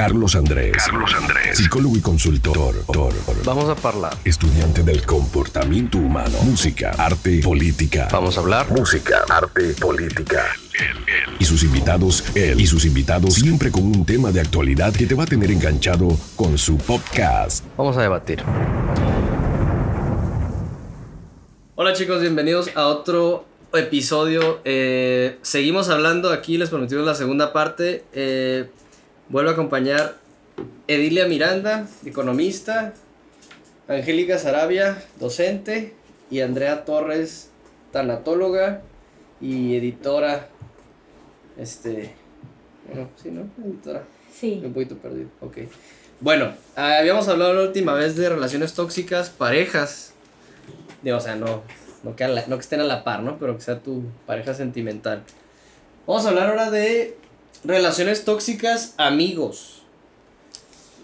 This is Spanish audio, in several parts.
Carlos Andrés. Carlos Andrés. Psicólogo y consultor. Vamos a hablar. Estudiante del comportamiento humano. Música, arte, política. Vamos a hablar. Música, arte, política. Y sus invitados, él y sus invitados, siempre con un tema de actualidad que te va a tener enganchado con su podcast. Vamos a debatir. Hola chicos, bienvenidos a otro episodio. Eh, seguimos hablando aquí, les prometimos la segunda parte. Eh, vuelvo a acompañar Edilia Miranda, economista, Angélica Sarabia, docente, y Andrea Torres, tanatóloga y editora. Este. Bueno, sí, ¿no? Editora. Sí. Un poquito perdido, ok. Bueno, habíamos hablado la última vez de relaciones tóxicas, parejas. Digo, o sea, no, no que, la- no que estén a la par, ¿no? Pero que sea tu pareja sentimental. Vamos a hablar ahora de relaciones tóxicas, amigos.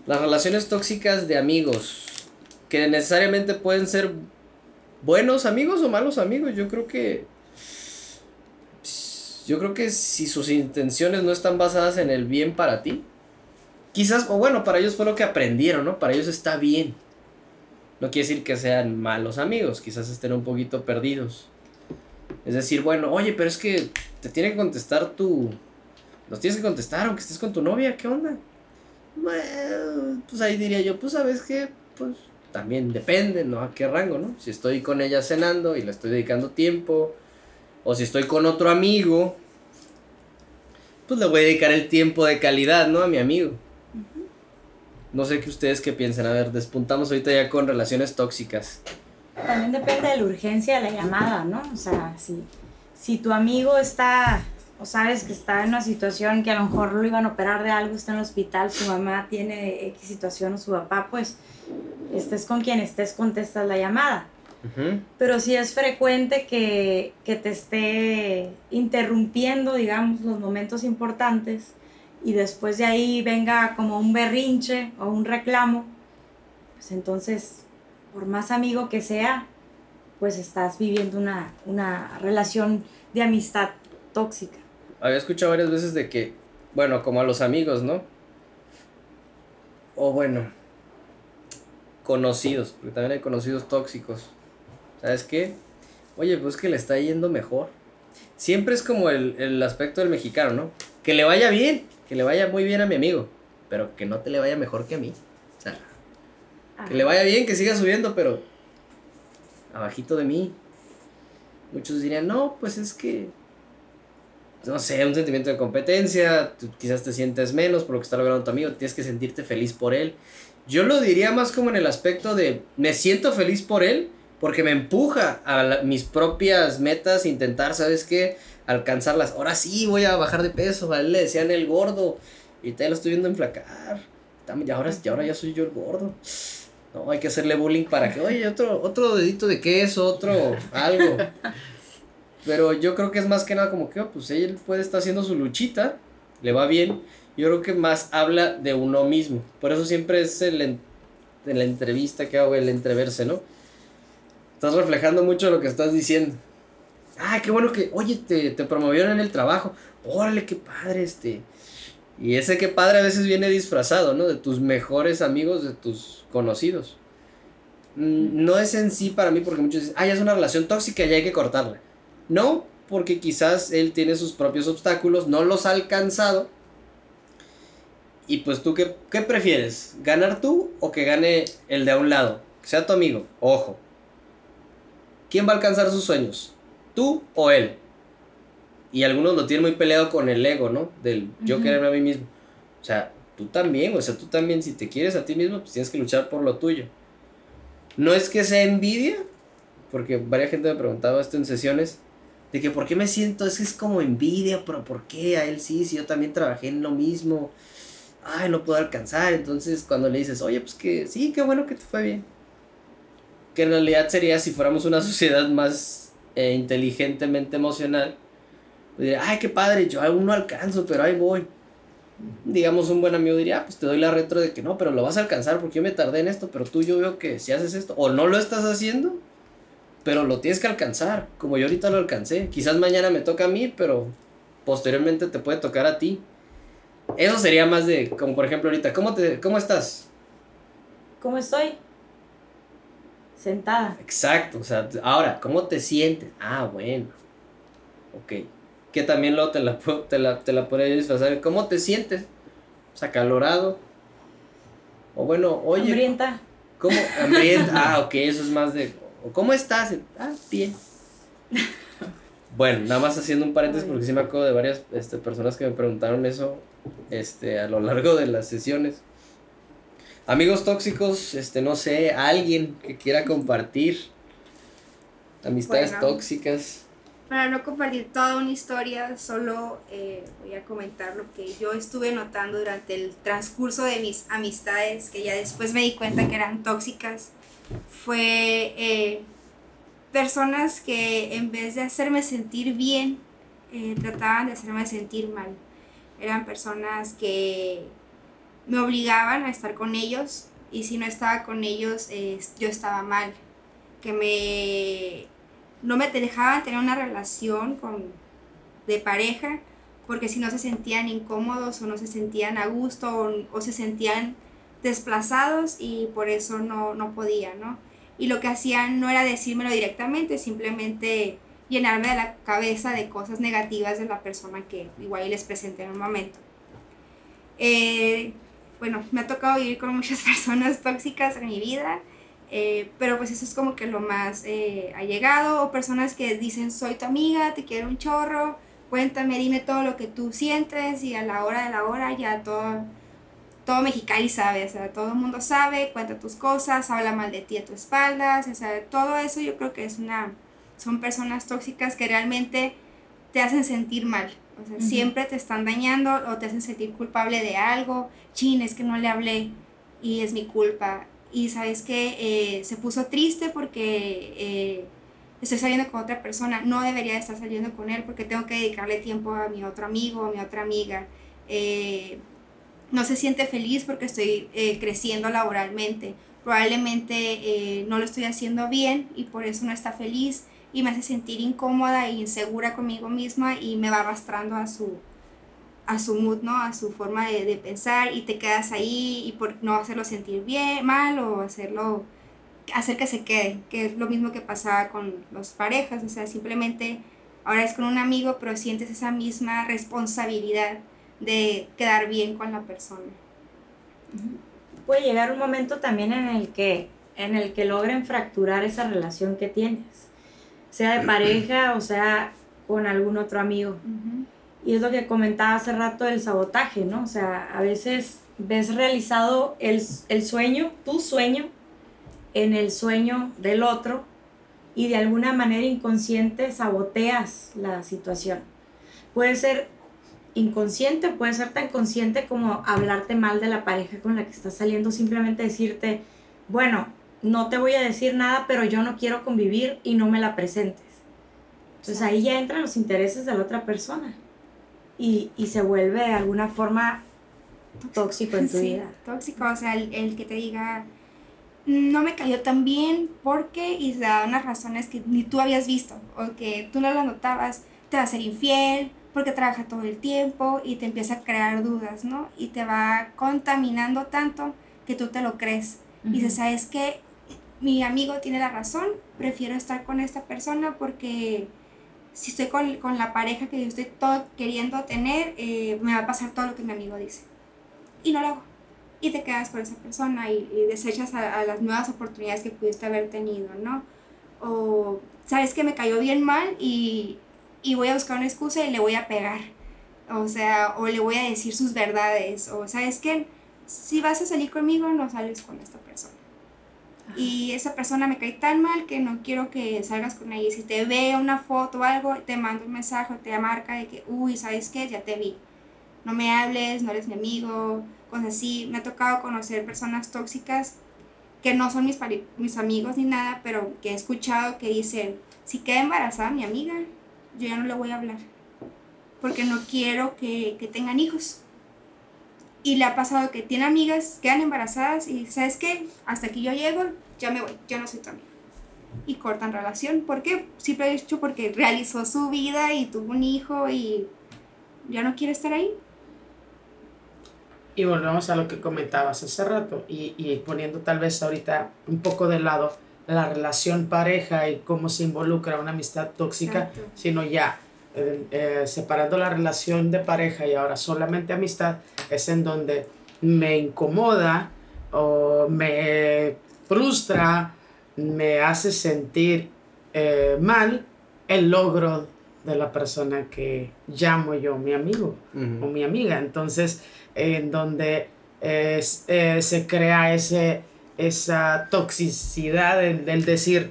Las relaciones tóxicas de amigos. Que necesariamente pueden ser buenos amigos o malos amigos. Yo creo que. Yo creo que si sus intenciones no están basadas en el bien para ti. Quizás, o bueno, para ellos fue lo que aprendieron, ¿no? Para ellos está bien. No quiere decir que sean malos amigos, quizás estén un poquito perdidos. Es decir, bueno, oye, pero es que te tiene que contestar tu... Nos tienes que contestar aunque estés con tu novia, ¿qué onda? Bueno, pues ahí diría yo, pues sabes que, pues también depende, ¿no? A qué rango, ¿no? Si estoy con ella cenando y le estoy dedicando tiempo, o si estoy con otro amigo, pues le voy a dedicar el tiempo de calidad, ¿no? A mi amigo. No sé qué ustedes qué piensan. A ver, despuntamos ahorita ya con relaciones tóxicas. También depende de la urgencia de la llamada, ¿no? O sea, si, si tu amigo está, o sabes que está en una situación que a lo mejor lo iban a operar de algo, está en el hospital, su mamá tiene X situación o su papá, pues estés con quien estés, contestas la llamada. Pero si es frecuente que, que te esté interrumpiendo, digamos, los momentos importantes y después de ahí venga como un berrinche o un reclamo, pues entonces, por más amigo que sea, pues estás viviendo una, una relación de amistad tóxica. Había escuchado varias veces de que, bueno, como a los amigos, ¿no? O bueno, conocidos, porque también hay conocidos tóxicos. ¿Sabes qué? Oye, pues que le está yendo mejor. Siempre es como el, el aspecto del mexicano, ¿no? Que le vaya bien, que le vaya muy bien a mi amigo, pero que no te le vaya mejor que a mí. O sea, que le vaya bien, que siga subiendo, pero abajito de mí. Muchos dirían, no, pues es que, no sé, un sentimiento de competencia, quizás te sientes menos por lo que está logrando tu amigo, tienes que sentirte feliz por él. Yo lo diría más como en el aspecto de, me siento feliz por él porque me empuja a mis propias metas, intentar, ¿sabes qué? Alcanzarlas. Ahora sí voy a bajar de peso, él le decían el gordo, y te lo estoy viendo enflacar. Y ahora, y ahora ya soy yo el gordo. No, hay que hacerle bullying para que, oye, otro, otro dedito de queso, otro algo. Pero yo creo que es más que nada como que, oh, pues él puede estar haciendo su luchita, le va bien. Yo creo que más habla de uno mismo. Por eso siempre es el en, la entrevista que hago, el entreverse, ¿no? Estás reflejando mucho lo que estás diciendo. Ah, qué bueno que, oye, te, te promovieron en el trabajo. Órale, qué padre, este. Y ese qué padre a veces viene disfrazado, ¿no? De tus mejores amigos, de tus conocidos. Mm, No es en sí para mí porque muchos dicen, ah, ya es una relación tóxica y hay que cortarla. No, porque quizás él tiene sus propios obstáculos, no los ha alcanzado. Y pues tú, ¿qué, qué prefieres? ¿Ganar tú o que gane el de a un lado? Que sea tu amigo, ojo. ¿Quién va a alcanzar sus sueños? ¿Tú o él? Y algunos lo tienen muy peleado con el ego, ¿no? Del yo quererme a mí mismo. O sea, tú también, o sea, tú también, si te quieres a ti mismo, pues tienes que luchar por lo tuyo. No es que sea envidia, porque varias gente me preguntaba esto en sesiones, de que por qué me siento, es que es como envidia, pero ¿por qué a él sí, si yo también trabajé en lo mismo? Ay, no puedo alcanzar. Entonces, cuando le dices, oye, pues que sí, qué bueno que te fue bien. Que en realidad sería si fuéramos una sociedad más eh, inteligentemente emocional, pues diría, ay, qué padre, yo aún no alcanzo, pero ahí voy. Digamos, un buen amigo diría, ah, pues te doy la retro de que no, pero lo vas a alcanzar porque yo me tardé en esto, pero tú yo veo que si haces esto, o no lo estás haciendo, pero lo tienes que alcanzar, como yo ahorita lo alcancé. Quizás mañana me toca a mí, pero posteriormente te puede tocar a ti. Eso sería más de, como por ejemplo ahorita, ¿cómo, te, cómo estás? ¿Cómo estoy? Sentada. Exacto, o sea, ahora, ¿cómo te sientes? Ah, bueno. Ok. Que también luego te la, te la, te la podría disfrazar. ¿Cómo te sientes? O sea, calorado. O bueno, oye. Hambrienta. ¿Cómo? Hambrienta. Ah, ok, eso es más de. ¿Cómo estás? Ah, bien. Bueno, nada más haciendo un paréntesis porque sí me acuerdo de varias este, personas que me preguntaron eso este, a lo largo de las sesiones. Amigos tóxicos, este, no sé, alguien que quiera compartir amistades Bueno. tóxicas. Para no compartir toda una historia, solo eh, voy a comentar lo que yo estuve notando durante el transcurso de mis amistades, que ya después me di cuenta que eran tóxicas. Fue eh, personas que en vez de hacerme sentir bien, eh, trataban de hacerme sentir mal. Eran personas que me obligaban a estar con ellos y si no estaba con ellos, eh, yo estaba mal. Que me no me dejaban tener una relación con, de pareja porque si no se sentían incómodos o no se sentían a gusto o, o se sentían desplazados y por eso no, no podían, ¿no? Y lo que hacían no era decírmelo directamente, simplemente llenarme de la cabeza de cosas negativas de la persona que igual les presenté en un momento. Eh, bueno, me ha tocado vivir con muchas personas tóxicas en mi vida, eh, pero pues eso es como que lo más eh, allegado, o personas que dicen soy tu amiga, te quiero un chorro, cuéntame, dime todo lo que tú sientes y a la hora de la hora ya todo, todo Mexicali sabe, o sea, todo el mundo sabe, cuenta tus cosas, habla mal de ti a tu espaldas, o sea, todo eso yo creo que es una, son personas tóxicas que realmente te hacen sentir mal, o sea, siempre te están dañando o te hacen sentir culpable de algo, chin, es que no le hablé y es mi culpa. Y sabes que se puso triste porque eh, estoy saliendo con otra persona, no debería de estar saliendo con él porque tengo que dedicarle tiempo a mi otro amigo, a mi otra amiga. Eh, no se siente feliz porque estoy eh, creciendo laboralmente. Probablemente eh, no lo estoy haciendo bien y por eso no está feliz y me hace sentir incómoda e insegura conmigo misma y me va arrastrando a su, a su mood, ¿no? A su forma de, de pensar y te quedas ahí y por no hacerlo sentir bien, mal o hacerlo, hacer que se quede, que es lo mismo que pasaba con las parejas, o sea, simplemente ahora es con un amigo, pero sientes esa misma responsabilidad de quedar bien con la persona. Puede llegar un momento también en el que en el que logren fracturar esa relación que tienes, sea de pareja o sea con algún otro amigo. Y es lo que comentaba hace rato del sabotaje, ¿no? O sea, a veces ves realizado el, el sueño, tu sueño, en el sueño del otro y de alguna manera inconsciente saboteas la situación. Puede ser inconsciente, puede ser tan consciente como hablarte mal de la pareja con la que estás saliendo, simplemente decirte, bueno, no te voy a decir nada, pero yo no quiero convivir y no me la presentes. Entonces ahí ya entran los intereses de la otra persona y, y se vuelve de alguna forma tóxico en tu Sí, vida. Tóxico, o sea, el, el que te diga, no me cayó tan bien porque, y se da unas razones que ni tú habías visto, o que tú no las notabas, te va a ser infiel, porque trabaja todo el tiempo, y te empieza a crear dudas, ¿no? Y te va contaminando tanto que tú te lo crees. Y dices. ¿sabes qué? Mi amigo tiene la razón, prefiero estar con esta persona porque si estoy con, con la pareja que yo estoy todo queriendo tener, eh, me va a pasar todo lo que mi amigo dice. Y no lo hago. Y te quedas con esa persona y, y desechas a, a las nuevas oportunidades que pudiste haber tenido, ¿no? O sabes que me cayó bien mal y, y voy a buscar una excusa y le voy a pegar. O sea, o le voy a decir sus verdades. O sabes que si vas a salir conmigo, no sales con esta persona. Y esa persona me cae tan mal que no quiero que salgas con ella. Y si te ve una foto o algo, te mando un mensaje o te marca de que, uy, ¿sabes qué? Ya te vi. No me hables, no eres mi amigo, cosas así. Me ha tocado conocer personas tóxicas que no son mis, mis amigos ni nada, pero que he escuchado que dicen, si queda embarazada mi amiga, yo ya no le voy a hablar. Porque no quiero que, que tengan hijos. Y le ha pasado que tiene amigas, quedan embarazadas y ¿sabes qué? Hasta aquí yo llego, ya me voy, ya no soy tu amiga. Y cortan relación. ¿Por qué? Siempre he dicho porque realizó su vida y tuvo un hijo y ya no quiere estar ahí. Y volvemos a lo que comentabas hace rato y, y poniendo tal vez ahorita un poco de lado la relación pareja y cómo se involucra una amistad tóxica, Exacto. sino ya eh, eh, separando la relación de pareja y ahora solamente amistad, es en donde me incomoda o me frustra, me hace sentir eh, mal el logro de la persona que llamo yo mi amigo o mi amiga. Entonces, en donde eh, se crea ese, esa toxicidad del, del decir,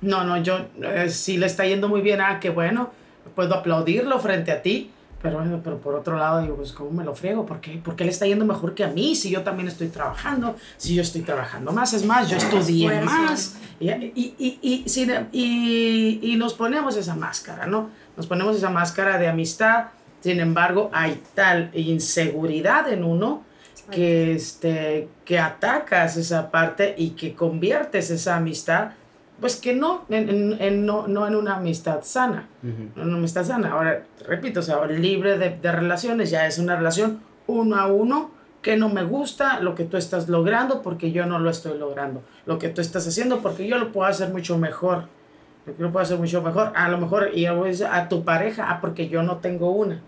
no, no, yo, eh, si le está yendo muy bien, ah, qué bueno, puedo aplaudirlo frente a ti, pero, bueno, pero por otro lado digo, pues, ¿cómo me lo friego? ¿Por qué? ¿Por qué le está yendo mejor que a mí? Si yo también estoy trabajando, si yo estoy trabajando más, es más, yo estudié Esfuerzo. más. Y, y, y, y, y nos ponemos esa máscara, ¿no? Nos ponemos esa máscara de amistad, sin embargo, hay tal inseguridad en uno que, este, que atacas esa parte y que conviertes esa amistad, pues que no, en, en- en no, no en una amistad sana, no en una amistad sana. Ahora, repito, o sea, libre de, de relaciones, ya es una relación uno a uno que no me gusta lo que tú estás logrando porque yo no lo estoy logrando, lo que tú estás haciendo porque yo lo puedo hacer mucho mejor. Yo lo puedo hacer mucho mejor. A lo mejor y a a tu pareja, ah, porque yo no tengo una.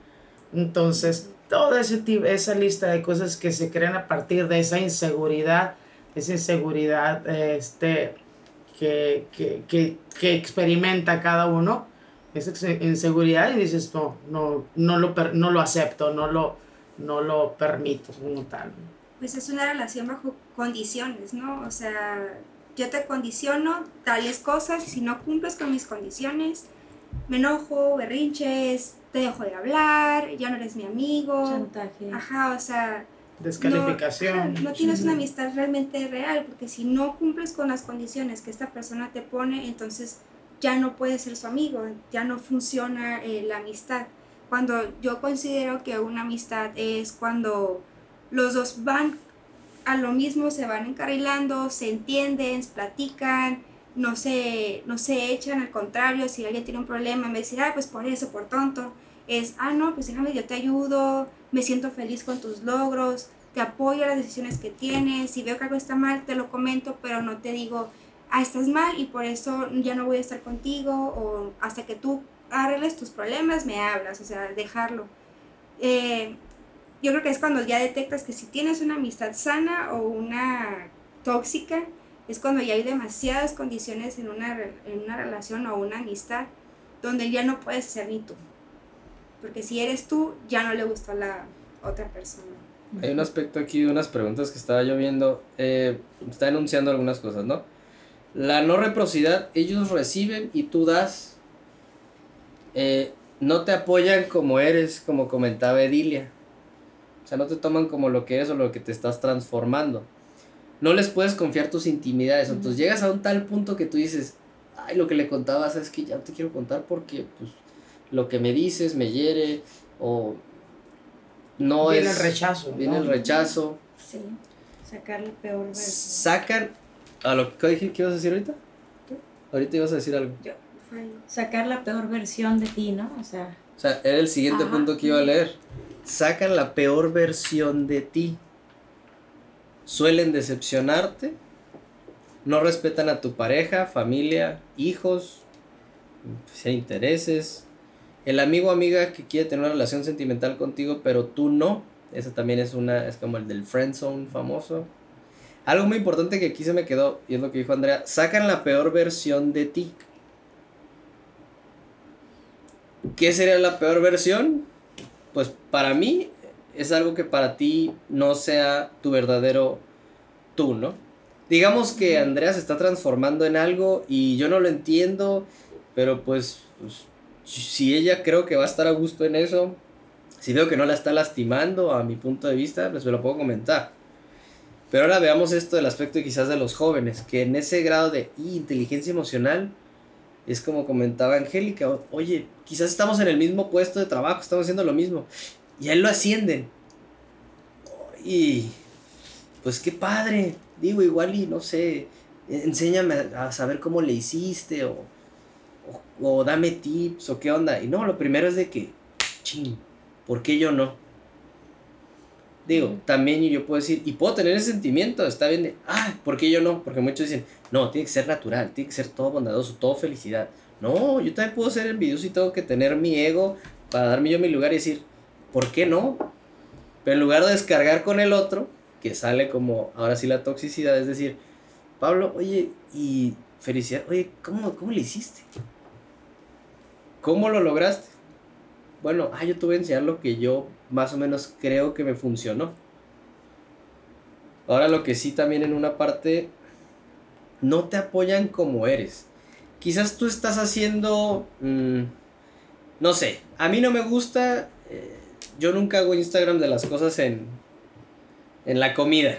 Entonces, toda ese esa lista de cosas que se crean a partir de esa inseguridad, esa inseguridad este, que, que, que, que experimenta cada uno, esa inseguridad y dices, no, no, no, lo, no lo acepto, no lo, no lo permito como tal. Pues es una relación bajo condiciones, ¿no? O sea, yo te condiciono tales cosas y si no cumples con mis condiciones, me enojo, berrinches, te dejo de hablar, ya no eres mi amigo. Chantaje. Ajá, o sea, Descalificación. No, no tienes una amistad realmente real, porque si no cumples con las condiciones que esta persona te pone, entonces ya no puedes ser su amigo, ya no funciona eh, la amistad. Cuando yo considero que una amistad es cuando los dos van a lo mismo, se van encarrilando, se entienden, platican, no se, no se echan, al contrario, si alguien tiene un problema, en de decir, ah, pues por eso, por tonto, es, ah, no, pues déjame, yo te ayudo, me siento feliz con tus logros, te apoyo a las decisiones que tienes, si veo que algo está mal, te lo comento, pero no te digo, ah, estás mal y por eso ya no voy a estar contigo, o hasta que tú arregles tus problemas, me hablas, o sea, dejarlo. Eh, yo creo que es cuando ya detectas que si tienes una amistad sana o una tóxica, es cuando ya hay demasiadas condiciones en una, en una relación o una amistad donde ya no puedes ser ni tú. Porque si eres tú, ya no le gustó la otra persona. Hay un aspecto aquí de unas preguntas que estaba yo viendo. eh, está enunciando algunas cosas, ¿no? La no reciprocidad, ellos reciben y tú das. Eh, no te apoyan como eres, como comentaba Edilia. O sea, no te toman como lo que eres o lo que te estás transformando. No les puedes confiar tus intimidades. Entonces llegas a un tal punto que tú dices, ay, lo que le contabas es que ya no te quiero contar porque pues, lo que me dices me hiere o no viene es... el rechazo. Viene ¿no? el rechazo. Sí. Sacar la peor versión. Sacan a lo que dije que ibas a decir ahorita. Ahorita ibas a decir algo. Sacar la peor versión de ti, ¿no? O sea, O sea, era el siguiente Ajá. punto que iba a leer. Sacan la peor versión de ti. Suelen decepcionarte. No respetan a tu pareja, familia, hijos, intereses. El amigo o amiga que quiere tener una relación sentimental contigo, pero tú no. Esa también es una, es como el del friend zone famoso. Algo muy importante que aquí se me quedó, y es lo que dijo Andrea, sacan la peor versión de ti. ¿Qué sería la peor versión? Pues para mí es algo que para ti no sea tu verdadero tú, ¿no? Digamos que Andrea se está transformando en algo y yo no lo entiendo, pero pues, pues, si ella creo que va a estar a gusto en eso, si veo que no la está lastimando a mi punto de vista, pues me lo puedo comentar. Pero ahora veamos esto del aspecto quizás de los jóvenes, que en ese grado de inteligencia emocional es como comentaba Angélica, oye, quizás estamos en el mismo puesto de trabajo, estamos haciendo lo mismo, y a él lo ascienden. Y pues qué padre, digo, igual y no sé, enséñame a saber cómo le hiciste, o, o, o dame tips, o qué onda. Y no, lo primero es de que, ching, ¿por qué yo no? Digo, también yo puedo decir, y puedo tener ese sentimiento, está bien de, ah, ¿por qué yo no? Porque muchos dicen, no, tiene que ser natural, tiene que ser todo bondadoso, todo felicidad. No, yo también puedo ser envidioso y tengo que tener mi ego para darme yo mi lugar y decir, ¿por qué no? Pero en lugar de descargar con el otro, que sale como ahora sí la toxicidad, es decir, Pablo, oye, y felicidad, oye, ¿cómo, cómo le hiciste? ¿Cómo lo lograste? Bueno, ah, yo te voy a enseñar lo que yo más o menos creo que me funcionó. Ahora lo que sí también en una parte, no te apoyan como eres. Quizás tú estás haciendo, mm, no sé, a mí no me gusta, yo nunca hago Instagram de las cosas en, en la comida.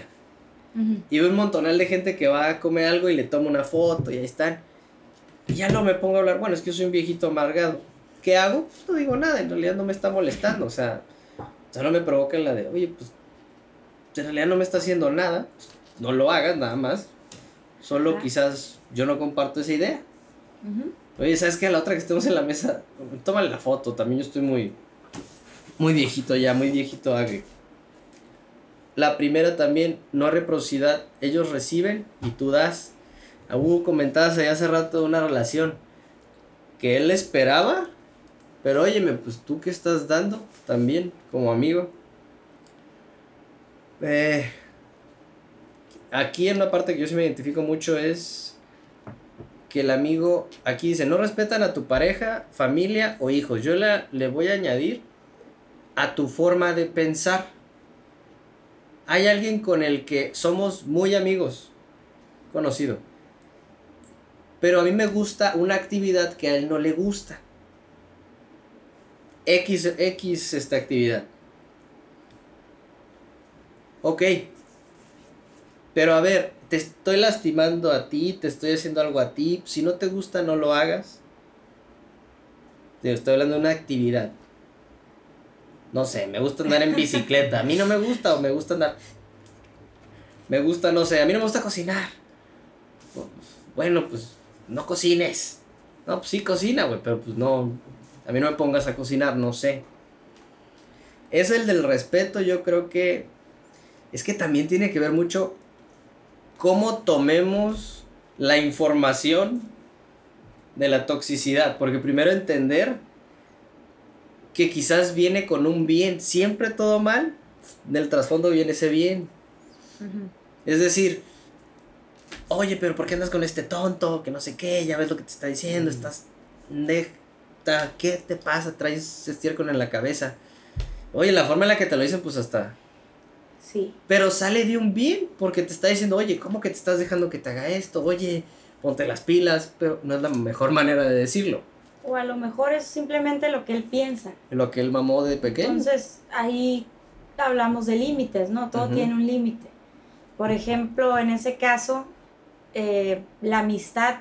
Y veo un montonal de gente que va a comer algo y le toma una foto y ahí están. Y ya no me pongo a hablar, bueno, es que yo soy un viejito amargado. ¿Qué hago? Pues no digo nada, en realidad no me está molestando, o sea, solo me provoca la de, oye, pues en realidad no me está haciendo nada, pues, no lo hagas nada más. Solo quizás yo no comparto esa idea. Oye, ¿sabes qué? A la otra que estemos en la mesa, tómale la foto, también yo estoy muy, muy viejito ya, muy viejito agri. La primera también, no reciprocidad, ellos reciben y tú das. Hubo comentadas ahí hace rato una relación que él esperaba pero óyeme, pues tú qué estás dando también como amigo. Eh, aquí en una parte que yo sí me identifico mucho es que el amigo, aquí dice, no respetan a tu pareja, familia o hijos. Yo le voy a añadir a tu forma de pensar. Hay alguien con el que somos muy amigos, conocido. Pero a mí me gusta una actividad que a él no le gusta. X, X esta actividad. Ok. Pero a ver, te estoy lastimando a ti, te estoy haciendo algo a ti. Si no te gusta, no lo hagas. Te estoy hablando de una actividad. No sé, me gusta andar en bicicleta. A mí no me gusta o me gusta andar. Me gusta, no sé, a mí no me gusta cocinar. Bueno, pues no cocines. No, pues sí cocina, güey, pero pues no, a mí no me pongas a cocinar, no sé. Es el del respeto, yo creo que es que también tiene que ver mucho cómo tomemos la información de la toxicidad, porque primero entender que quizás viene con un bien, siempre todo mal, del trasfondo viene ese bien. Es decir, oye, pero ¿por qué andas con este tonto? Que no sé qué, ya ves lo que te está diciendo, estás de ¿qué te pasa? Traes estiércol en la cabeza. Oye, la forma en la que te lo dicen, pues hasta. Sí. Pero sale de un bien, porque te está diciendo, oye, ¿cómo que te estás dejando que te haga esto? Oye, ponte las pilas, pero no es la mejor manera de decirlo. O a lo mejor es simplemente lo que él piensa. Lo que él mamó de pequeño. Entonces, ahí hablamos de límites, ¿no? Todo tiene un límite. Por ejemplo, en ese caso, eh, la amistad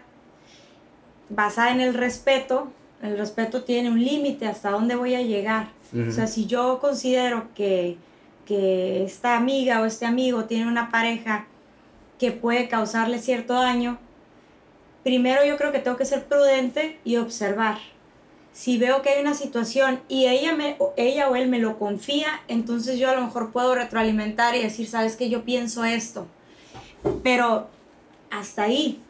basada en el respeto el respeto tiene un límite hasta dónde voy a llegar. O sea, si yo considero que, que esta amiga o este amigo tiene una pareja que puede causarle cierto daño, primero yo creo que tengo que ser prudente y observar. Si veo que hay una situación y ella, me, ella o él me lo confía, entonces yo a lo mejor puedo retroalimentar y decir, sabes que yo pienso esto. Pero hasta ahí,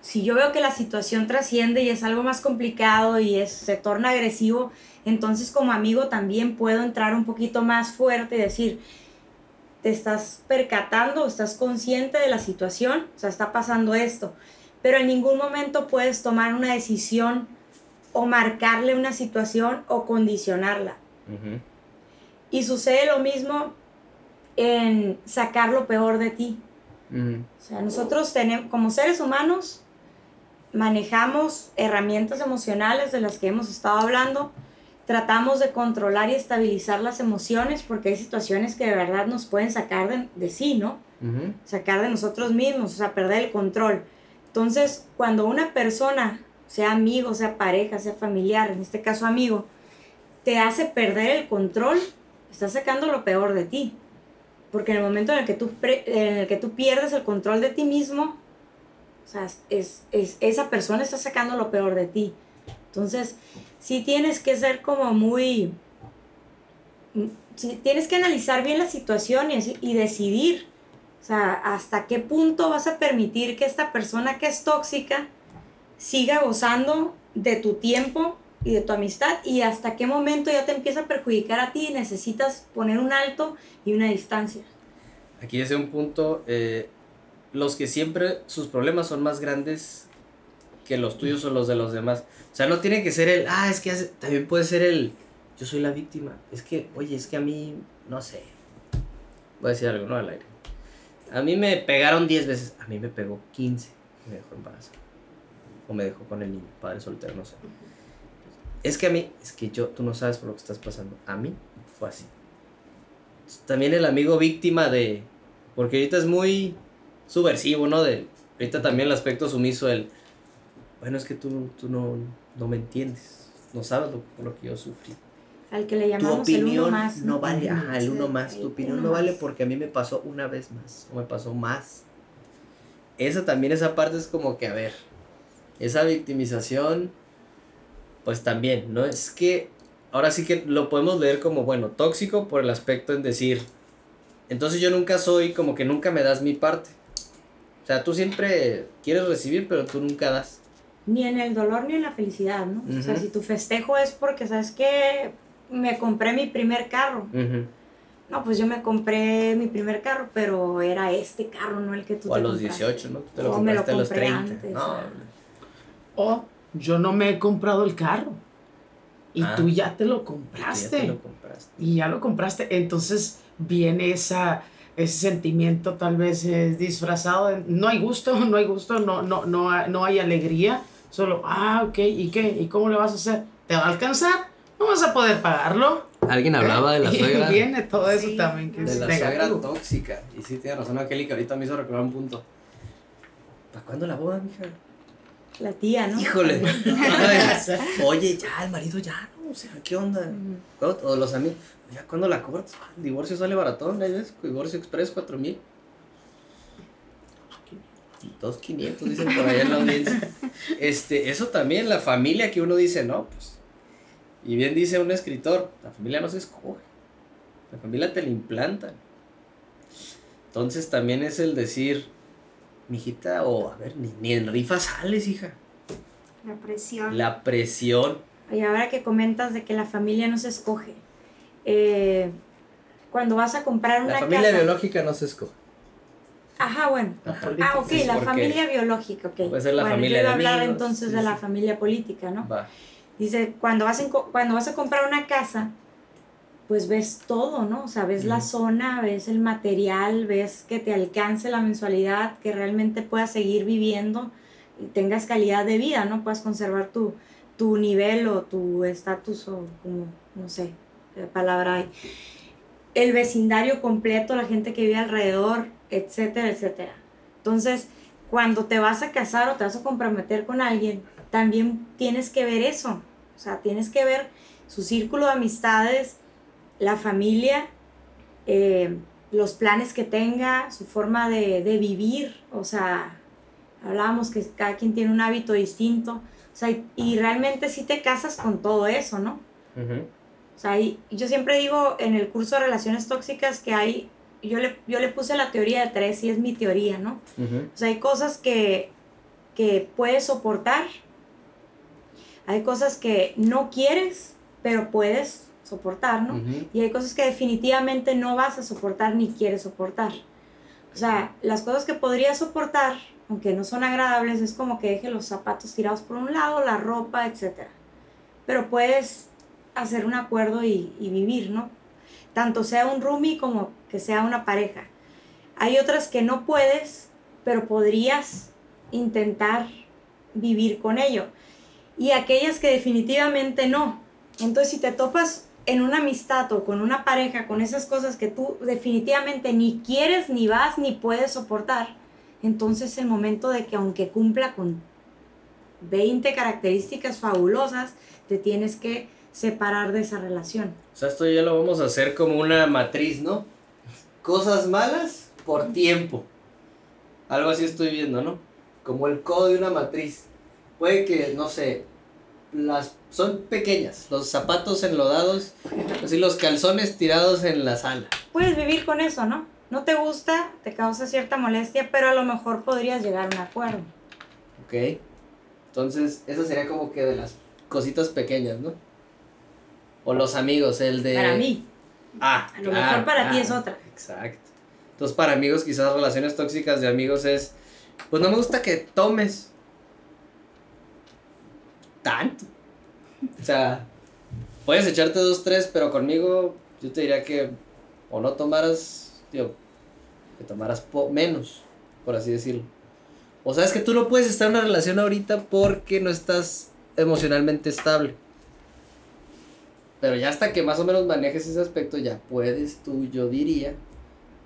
si yo veo que la situación trasciende y es algo más complicado y es, se torna agresivo, entonces como amigo también puedo entrar un poquito más fuerte y decir, te estás percatando, estás consciente de la situación, o sea, está pasando esto, pero en ningún momento puedes tomar una decisión o marcarle una situación o condicionarla. Y sucede lo mismo en sacar lo peor de ti. O sea, nosotros tenemos, como seres humanos, manejamos herramientas emocionales de las que hemos estado hablando, tratamos de controlar y estabilizar las emociones porque hay situaciones que de verdad nos pueden sacar de, de sí, ¿no? Sacar de nosotros mismos, o sea, perder el control. Entonces, cuando una persona, sea amigo, sea pareja, sea familiar, en este caso amigo, te hace perder el control, está sacando lo peor de ti. Porque en el momento en el que tú, en el que tú pierdes el control de ti mismo, o sea, es, es, esa persona está sacando lo peor de ti. Entonces, sí tienes que ser como muy, mm, tienes que analizar bien la situación y, y decidir, sea, hasta qué punto vas a permitir que esta persona que es tóxica siga gozando de tu tiempo y de tu amistad y hasta qué momento ya te empieza a perjudicar a ti y necesitas poner un alto y una distancia. Aquí es un punto, eh, los que siempre sus problemas son más grandes que los tuyos o los de los demás. O sea, no tiene que ser el, ah, es que también puede ser el, yo soy la víctima. Es que, oye, es que a mí, no sé, voy a decir algo, ¿no? Al aire. A mí me pegaron 10 veces, a mí me pegó 15 y me dejó embarazada. O me dejó con el niño, padre soltero, no sé. Es que a mí, es que yo, tú no sabes por lo que estás pasando. A mí fue así. También el amigo víctima de, porque ahorita es muy subversivo, ¿no? De, ahorita también el aspecto sumiso, el, bueno, es que tú, tú no, no me entiendes, no sabes lo, lo que yo sufrí. Al que le Tu llamamos el uno opinión más. no vale, ajá, el uno más, tu opinión no vale porque a mí me pasó una vez más, o me pasó más. Esa también, esa parte es como que, a ver, esa victimización, pues también, ¿no? Es que ahora sí que lo podemos leer como, bueno, tóxico por el aspecto en decir, entonces yo nunca soy como que nunca me das mi parte. O sea, tú siempre quieres recibir, pero tú nunca das. Ni en el dolor ni en la felicidad, ¿no? O sea, si tu festejo es porque, ¿sabes qué? Me compré mi primer carro. No, pues yo me compré mi primer carro, pero era este carro, no el que tú O a los compraste. 18, ¿no? Tú te lo O me lo compraste a los compré 30. antes, no, o- yo no me he comprado el carro. Y Ah. tú ya te lo ya compraste. te lo compraste. y ya lo compraste, entonces viene esa, ese sentimiento tal vez eh, disfrazado, de, no hay gusto, no hay gusto, no, no, no, no hay alegría, solo, ah, ok, ¿y qué? ¿Y cómo le vas a hacer? ¿Te va a alcanzar? No vas a poder pagarlo. Alguien hablaba de la Y suegra. viene todo eso Sí, también, que De es la suegra negativo. tóxica. Y sí, tiene razón Angélica, ahorita me hizo recordar un punto. ¿Para cuándo la boda, mija? La tía, ¿no? Híjole. Oye, ya, el marido ya, ¿no? O sea, ¿qué onda? Ujú. ¿Cuándo- O los amigos, ya, ¿cuándo la cortas? El divorcio sale baratón, ¿ahí ves? Divorcio express, cuatro mil. Dos quinientos, dicen por allá en la audiencia. Este, eso también, la familia que uno dice, no, pues. Y bien dice un escritor, la familia no se escoge. La familia te la implantan. Entonces también es el decir, mijita, o a ver, ni, ni en rifa sales, hija. La presión. La presión. Y ahora que comentas de que la familia no se escoge, eh, cuando vas a comprar una La familia casa... biológica no se escoge. Ajá, bueno. Ajá. Ah, ok, la familia biológica, ok. puede ser la bueno, familia yo iba a hablar amigos, entonces sí, de la sí. familia política, ¿no? Va. Dice, cuando vas, en cuando vas a comprar una casa, pues ves todo, ¿no? O sea, ves la zona, ves el material, ves que te alcance la mensualidad, que realmente puedas seguir viviendo y tengas calidad de vida, ¿no? Puedas conservar tu, tu nivel o tu estatus o como, no sé, qué palabra hay. El vecindario completo, la gente que vive alrededor, etcétera, etcétera. Entonces, cuando te vas a casar o te vas a comprometer con alguien, también tienes que ver eso. O sea, tienes que ver su círculo de amistades, la familia, eh, los planes que tenga, su forma de, de vivir. O sea, hablábamos que cada quien tiene un hábito distinto. O sea, y, y realmente sí te casas con todo eso, ¿no? O sea, y yo siempre digo en el curso de relaciones tóxicas que hay, yo le, yo le puse la teoría de tres y es mi teoría, ¿no? O sea, hay cosas que, que puedes soportar, hay cosas que no quieres, pero puedes soportar, ¿no? Y hay cosas que definitivamente no vas a soportar ni quieres soportar. O sea, las cosas que podrías soportar, aunque no son agradables, es como que deje los zapatos tirados por un lado, la ropa, etc. Pero puedes hacer un acuerdo y, y vivir, ¿no? Tanto sea un roomie como que sea una pareja. Hay otras que no puedes, pero podrías intentar vivir con ello. Y aquellas que definitivamente no. Entonces, si te topas en una amistad o con una pareja, con esas cosas que tú definitivamente ni quieres, ni vas, ni puedes soportar, entonces es el momento de que aunque cumpla con 20 características fabulosas, te tienes que separar de esa relación. O sea, esto ya lo vamos a hacer como una matriz, ¿no? Cosas malas por tiempo. Algo así estoy viendo, ¿no? Como el codo de una matriz. Puede que, no sé, las son pequeñas. Los zapatos enlodados, así los calzones tirados en la sala. Puedes vivir con eso, ¿no? No te gusta, te causa cierta molestia, pero a lo mejor podrías llegar a un acuerdo. Ok. Entonces, eso sería como que de las cositas pequeñas, ¿no? O los amigos, el de... Para mí. Ah, A lo mejor para ti es otra. Exacto. Entonces, para amigos, quizás relaciones tóxicas de amigos es, pues no me gusta que tomes tanto. O sea, puedes echarte dos, tres, pero conmigo yo te diría que o no tomaras, tío, que tomaras po- menos, por así decirlo. O sabes que tú no puedes estar en una relación ahorita porque no estás emocionalmente estable. Pero ya hasta que más o menos manejes ese aspecto, ya puedes tú, yo diría,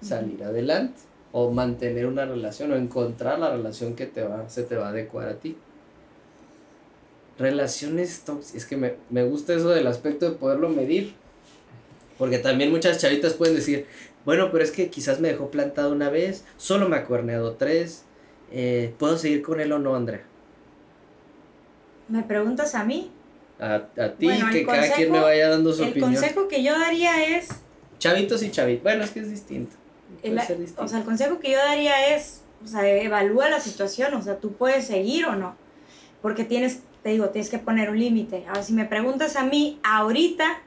salir adelante. O mantener una relación, o encontrar la relación que te va, se te va a adecuar a ti. Relaciones tóxicas. Es que me, me gusta eso del aspecto de poderlo medir. Porque también muchas chavitas pueden decir, bueno, pero es que quizás me dejó plantado una vez, solo me ha cuerneado tres. eh, ¿Puedo seguir con él o no, Andrea? ¿Me preguntas a mí? A, a ti, Bueno, el que cada quien me vaya dando su El opinión. consejo que yo daría es, Chavitos y chavitos. Bueno, es que es distinto. Puede el- ser distinto. o sea, el consejo que yo daría es, o sea, evalúa la situación, o sea, tú puedes seguir o no, porque tienes, te digo, tienes que poner un límite. Ahora, si me preguntas a mí, ahorita,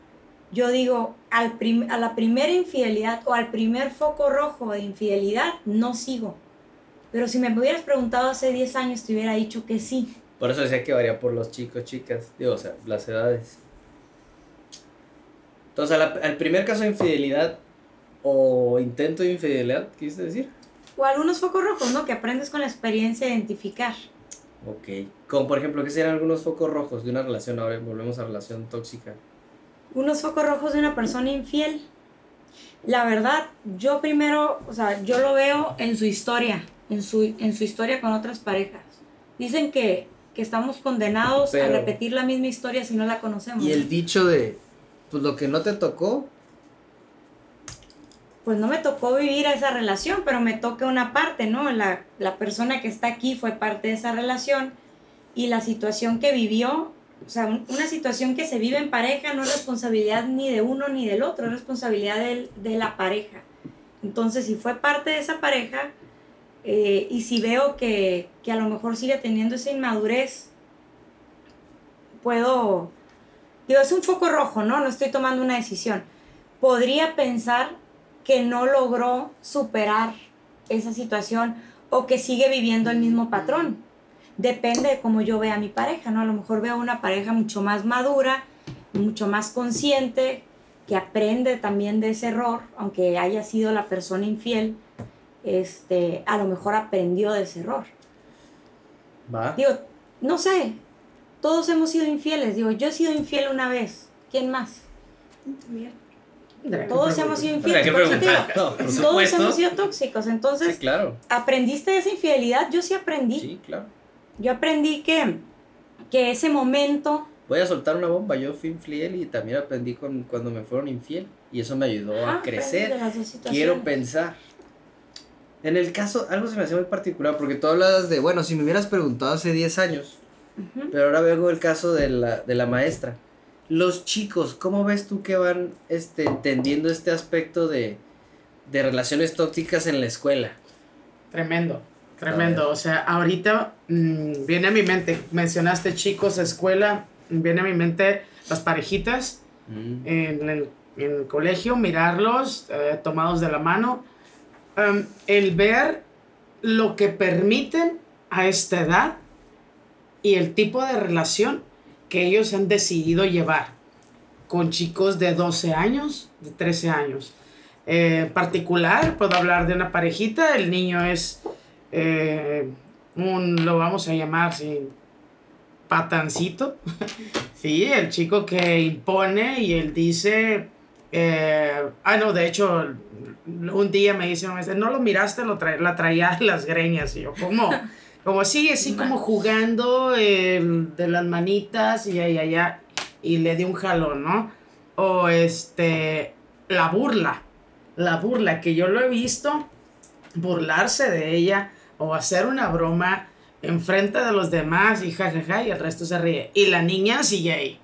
yo digo, al prim- a la primera infidelidad o al primer foco rojo de infidelidad, no sigo. Pero si me hubieras preguntado hace 10 años, te hubiera dicho que sí. Por eso decía que varía por los chicos, chicas. Digo, o sea, las edades. Entonces, al primer caso de infidelidad o intento de infidelidad, ¿quisiste decir? O algunos focos rojos, ¿no? Que aprendes con la experiencia a identificar. Ok. Como por ejemplo, ¿qué serían algunos focos rojos de una relación? Ahora volvemos a relación tóxica. unos focos rojos de una persona infiel. La verdad, yo primero, o sea, yo lo veo en su historia, en su, en su historia con otras parejas. Dicen que, que estamos condenados Pero- a repetir la misma historia si no la conocemos. Y el dicho de, pues lo que no te tocó, Pues no me tocó vivir esa relación, pero me toca una parte, ¿no? La, la persona que está aquí fue parte de esa relación y la situación que vivió, o sea, un- una situación que se vive en pareja no es responsabilidad ni de uno ni del otro, es responsabilidad del- de la pareja. Entonces, si fue parte de esa pareja eh, y si veo que, que a lo mejor sigue teniendo esa inmadurez, puedo, digo, es un foco rojo, ¿no? No estoy tomando una decisión. Podría pensar que no logró superar esa situación o que sigue viviendo el mismo patrón. Depende de cómo yo vea a mi pareja, ¿no? A lo mejor veo una pareja mucho más madura, mucho más consciente, que aprende también de ese error, aunque haya sido la persona infiel, este, a lo mejor aprendió de ese error. va. Digo, no sé, todos hemos sido infieles, digo, yo he sido infiel una vez, ¿quién más? También. Todos hemos sido infieles. que por eso te digo, preguntar. No, por todos supuesto. hemos sido tóxicos, entonces, Sí, claro. ¿aprendiste de esa infidelidad? Yo sí aprendí. Sí, claro. Yo aprendí que, que ese momento, Voy a soltar una bomba. Yo fui infiel y también aprendí con, cuando me fueron infiel. Y eso me ayudó a crecer. dos situaciones. Quiero pensar. En el caso, algo se me hace muy particular, porque tú hablas de, bueno, si me hubieras preguntado hace 10 años, pero ahora veo el caso de la, de la maestra. Los chicos, ¿cómo ves tú que van este, entendiendo este aspecto de, de relaciones tóxicas en la escuela? Tremendo, tremendo. O sea, ahorita mm, viene a mi mente, mencionaste chicos, escuela, viene a mi mente las parejitas Mm. en el, en el colegio, mirarlos eh, tomados de la mano, el ver lo que permiten a esta edad y el tipo de relación que ellos han decidido llevar con chicos de 12 años, de 13 años. Eh, en particular, puedo hablar de una parejita, el niño es eh, un, lo vamos a llamar, patancito. sí, el chico que impone y él dice, eh, ah, no, de hecho, un día me dice, "No, lo miraste, lo la traía de las greñas. Y yo, ¿cómo? Como así, así como jugando eh, de las manitas y allá, allá, y le di un jalón, ¿no? O este, la burla, la burla, que yo lo he visto burlarse de ella o hacer una broma enfrente de los demás y jajaja y el resto se ríe. Y la niña sigue ahí.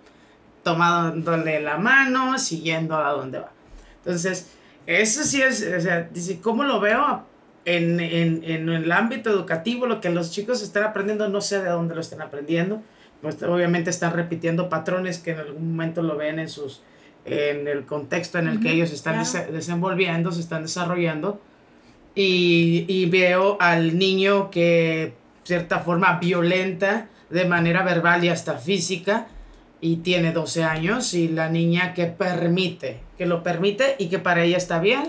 tomándole la mano, siguiendo a dónde va. Entonces, eso sí es, o sea, dice, ¿cómo lo veo? En, en, en el ámbito educativo, lo que los chicos están aprendiendo, no sé de dónde lo están aprendiendo. Pues, obviamente están repitiendo patrones que en algún momento lo ven en sus en el contexto en el que ellos están desenvolviendo, se están desarrollando. Y, y, veo al niño que, de cierta forma, violenta de manera verbal y hasta física, y tiene 12 años, y la niña que permite, que lo permite y que para ella está bien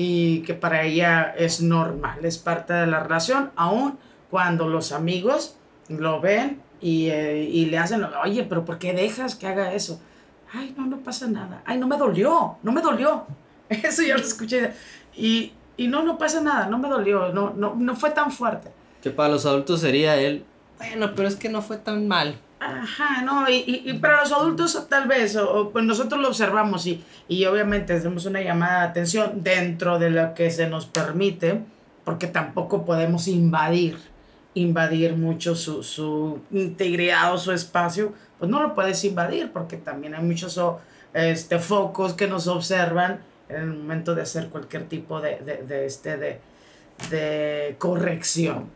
y que para ella es normal, es parte de la relación, aun cuando los amigos lo ven y, eh, y le hacen, oye, pero ¿por qué dejas que haga eso? ay, no, no pasa nada, ay, no me dolió, no me dolió. Eso ya lo escuché. Y, y no, no pasa nada, no me dolió, no, no, no fue tan fuerte. Que para los adultos sería él, bueno, pero es que no fue tan mal. Ajá, no, y, y, para los adultos tal vez, o, pues nosotros lo observamos y, y obviamente hacemos una llamada de atención dentro de lo que se nos permite, porque tampoco podemos invadir, invadir mucho su, su integridad o su espacio, pues no lo puedes invadir porque también hay muchos este, focos que nos observan en el momento de hacer cualquier tipo de, de, de este, de, de corrección.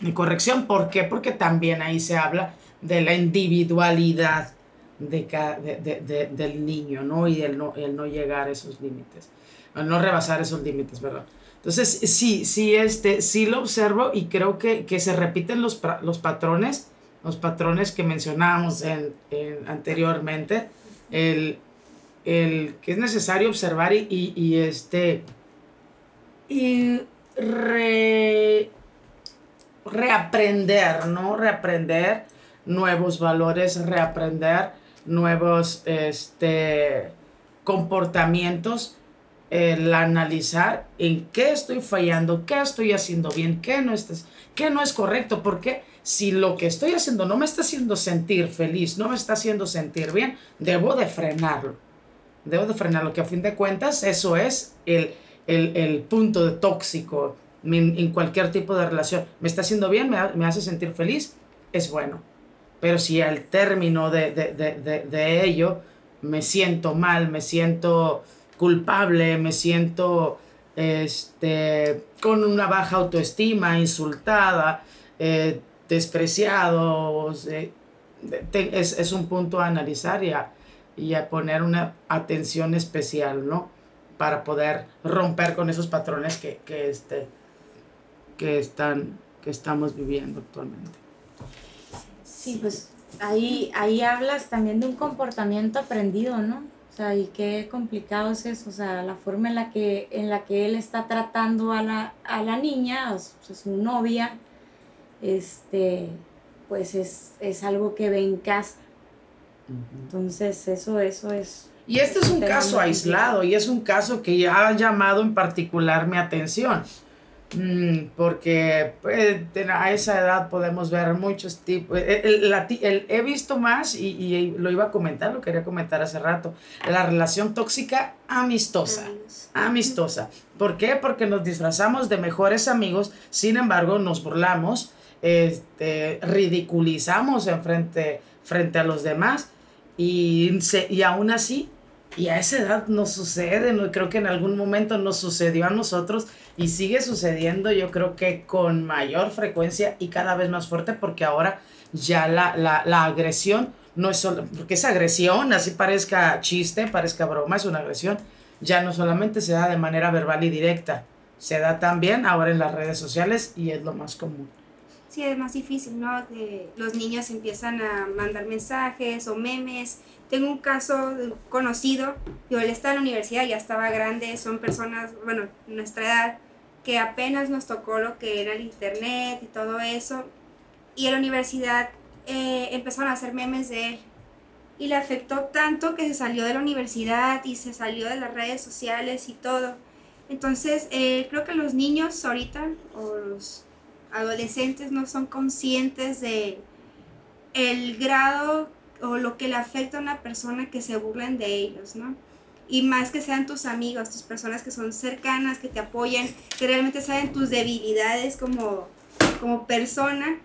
De corrección, ¿por qué? Porque también ahí se habla de la individualidad de, de, del niño, ¿no? Y el no, el no llegar a esos límites, no rebasar esos límites, ¿verdad? Entonces, sí, sí, este, sí lo observo y creo que, que se repiten los, los patrones los patrones que mencionábamos en, anteriormente, el, que es necesario observar y, y, este, y reaprender, ¿no? Reaprender nuevos valores, reaprender nuevos este, comportamientos, el analizar en qué estoy fallando, qué estoy haciendo bien, qué no, estás, qué no es correcto, porque si lo que estoy haciendo no me está haciendo sentir feliz, no me está haciendo sentir bien, debo de frenarlo. Debo de frenarlo, que a fin de cuentas eso es el, el, punto de tóxico en, cualquier tipo de relación. Me está haciendo bien, me, hace sentir feliz, es bueno. Pero si al término de, de ello me siento mal, me siento culpable, me siento este, con una baja autoestima, insultada, eh, despreciados. es, es, un punto a analizar y a, y a, poner una atención especial, ¿no? Para poder romper con esos patrones que, que, este, que, están, que estamos viviendo actualmente. Sí, pues ahí, ahí hablas también de un comportamiento aprendido, ¿no? O sea, y qué complicado es eso, o sea, la forma en la que, en la que él está tratando a la, a la niña, a su novia, este, pues es, es algo que ve en casa. Entonces, eso, eso es... Y este es un caso aislado y es un caso que ya ha llamado en particular mi atención. Mm, porque pues, a esa edad podemos ver muchos tipos. El, he visto más y, y, lo iba a comentar, lo quería comentar hace rato. La relación tóxica amistosa. Amistosa. ¿Por qué? Porque nos disfrazamos de mejores amigos, sin embargo nos burlamos este, ridiculizamos en frente, frente a los demás y, y aún así, y a esa edad nos sucede, no, creo que en algún momento nos sucedió a nosotros y sigue sucediendo yo creo que con mayor frecuencia y cada vez más fuerte porque ahora ya la, la, la agresión no es solo, porque esa agresión, así parezca chiste, parezca broma, es una agresión, ya no solamente se da de manera verbal y directa, se da también ahora en las redes sociales y es lo más común sí es más difícil, ¿no? Los niños empiezan a mandar mensajes o memes. Tengo un caso conocido, yo él está en la universidad, ya estaba grande, son personas, bueno, nuestra edad, que apenas nos tocó lo que era el internet y todo eso. Y en la universidad eh, empezaron a hacer memes de él. Y le afectó tanto que se salió de la universidad y se salió de las redes sociales y todo. Entonces, eh, creo que los niños ahorita, o los adolescentes no son conscientes de el grado o lo que le afecta a una persona que se burlen de ellos, ¿no? Y más que sean tus amigos, tus personas que son cercanas, que te apoyan, que realmente saben tus debilidades como, como persona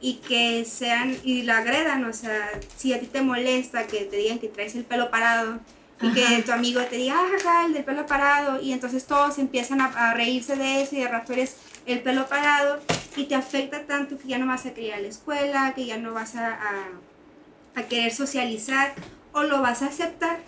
y que sean, y lo agredan, o sea, si a ti te molesta que te digan que traes el pelo parado y que tu amigo te diga, ah, jaja, el del pelo parado, y entonces todos empiezan a, a, reírse de eso y de rato eres el pelo parado y te afecta tanto que ya no vas a querer ir a la escuela, que ya no vas a, a, a querer socializar o lo vas a aceptar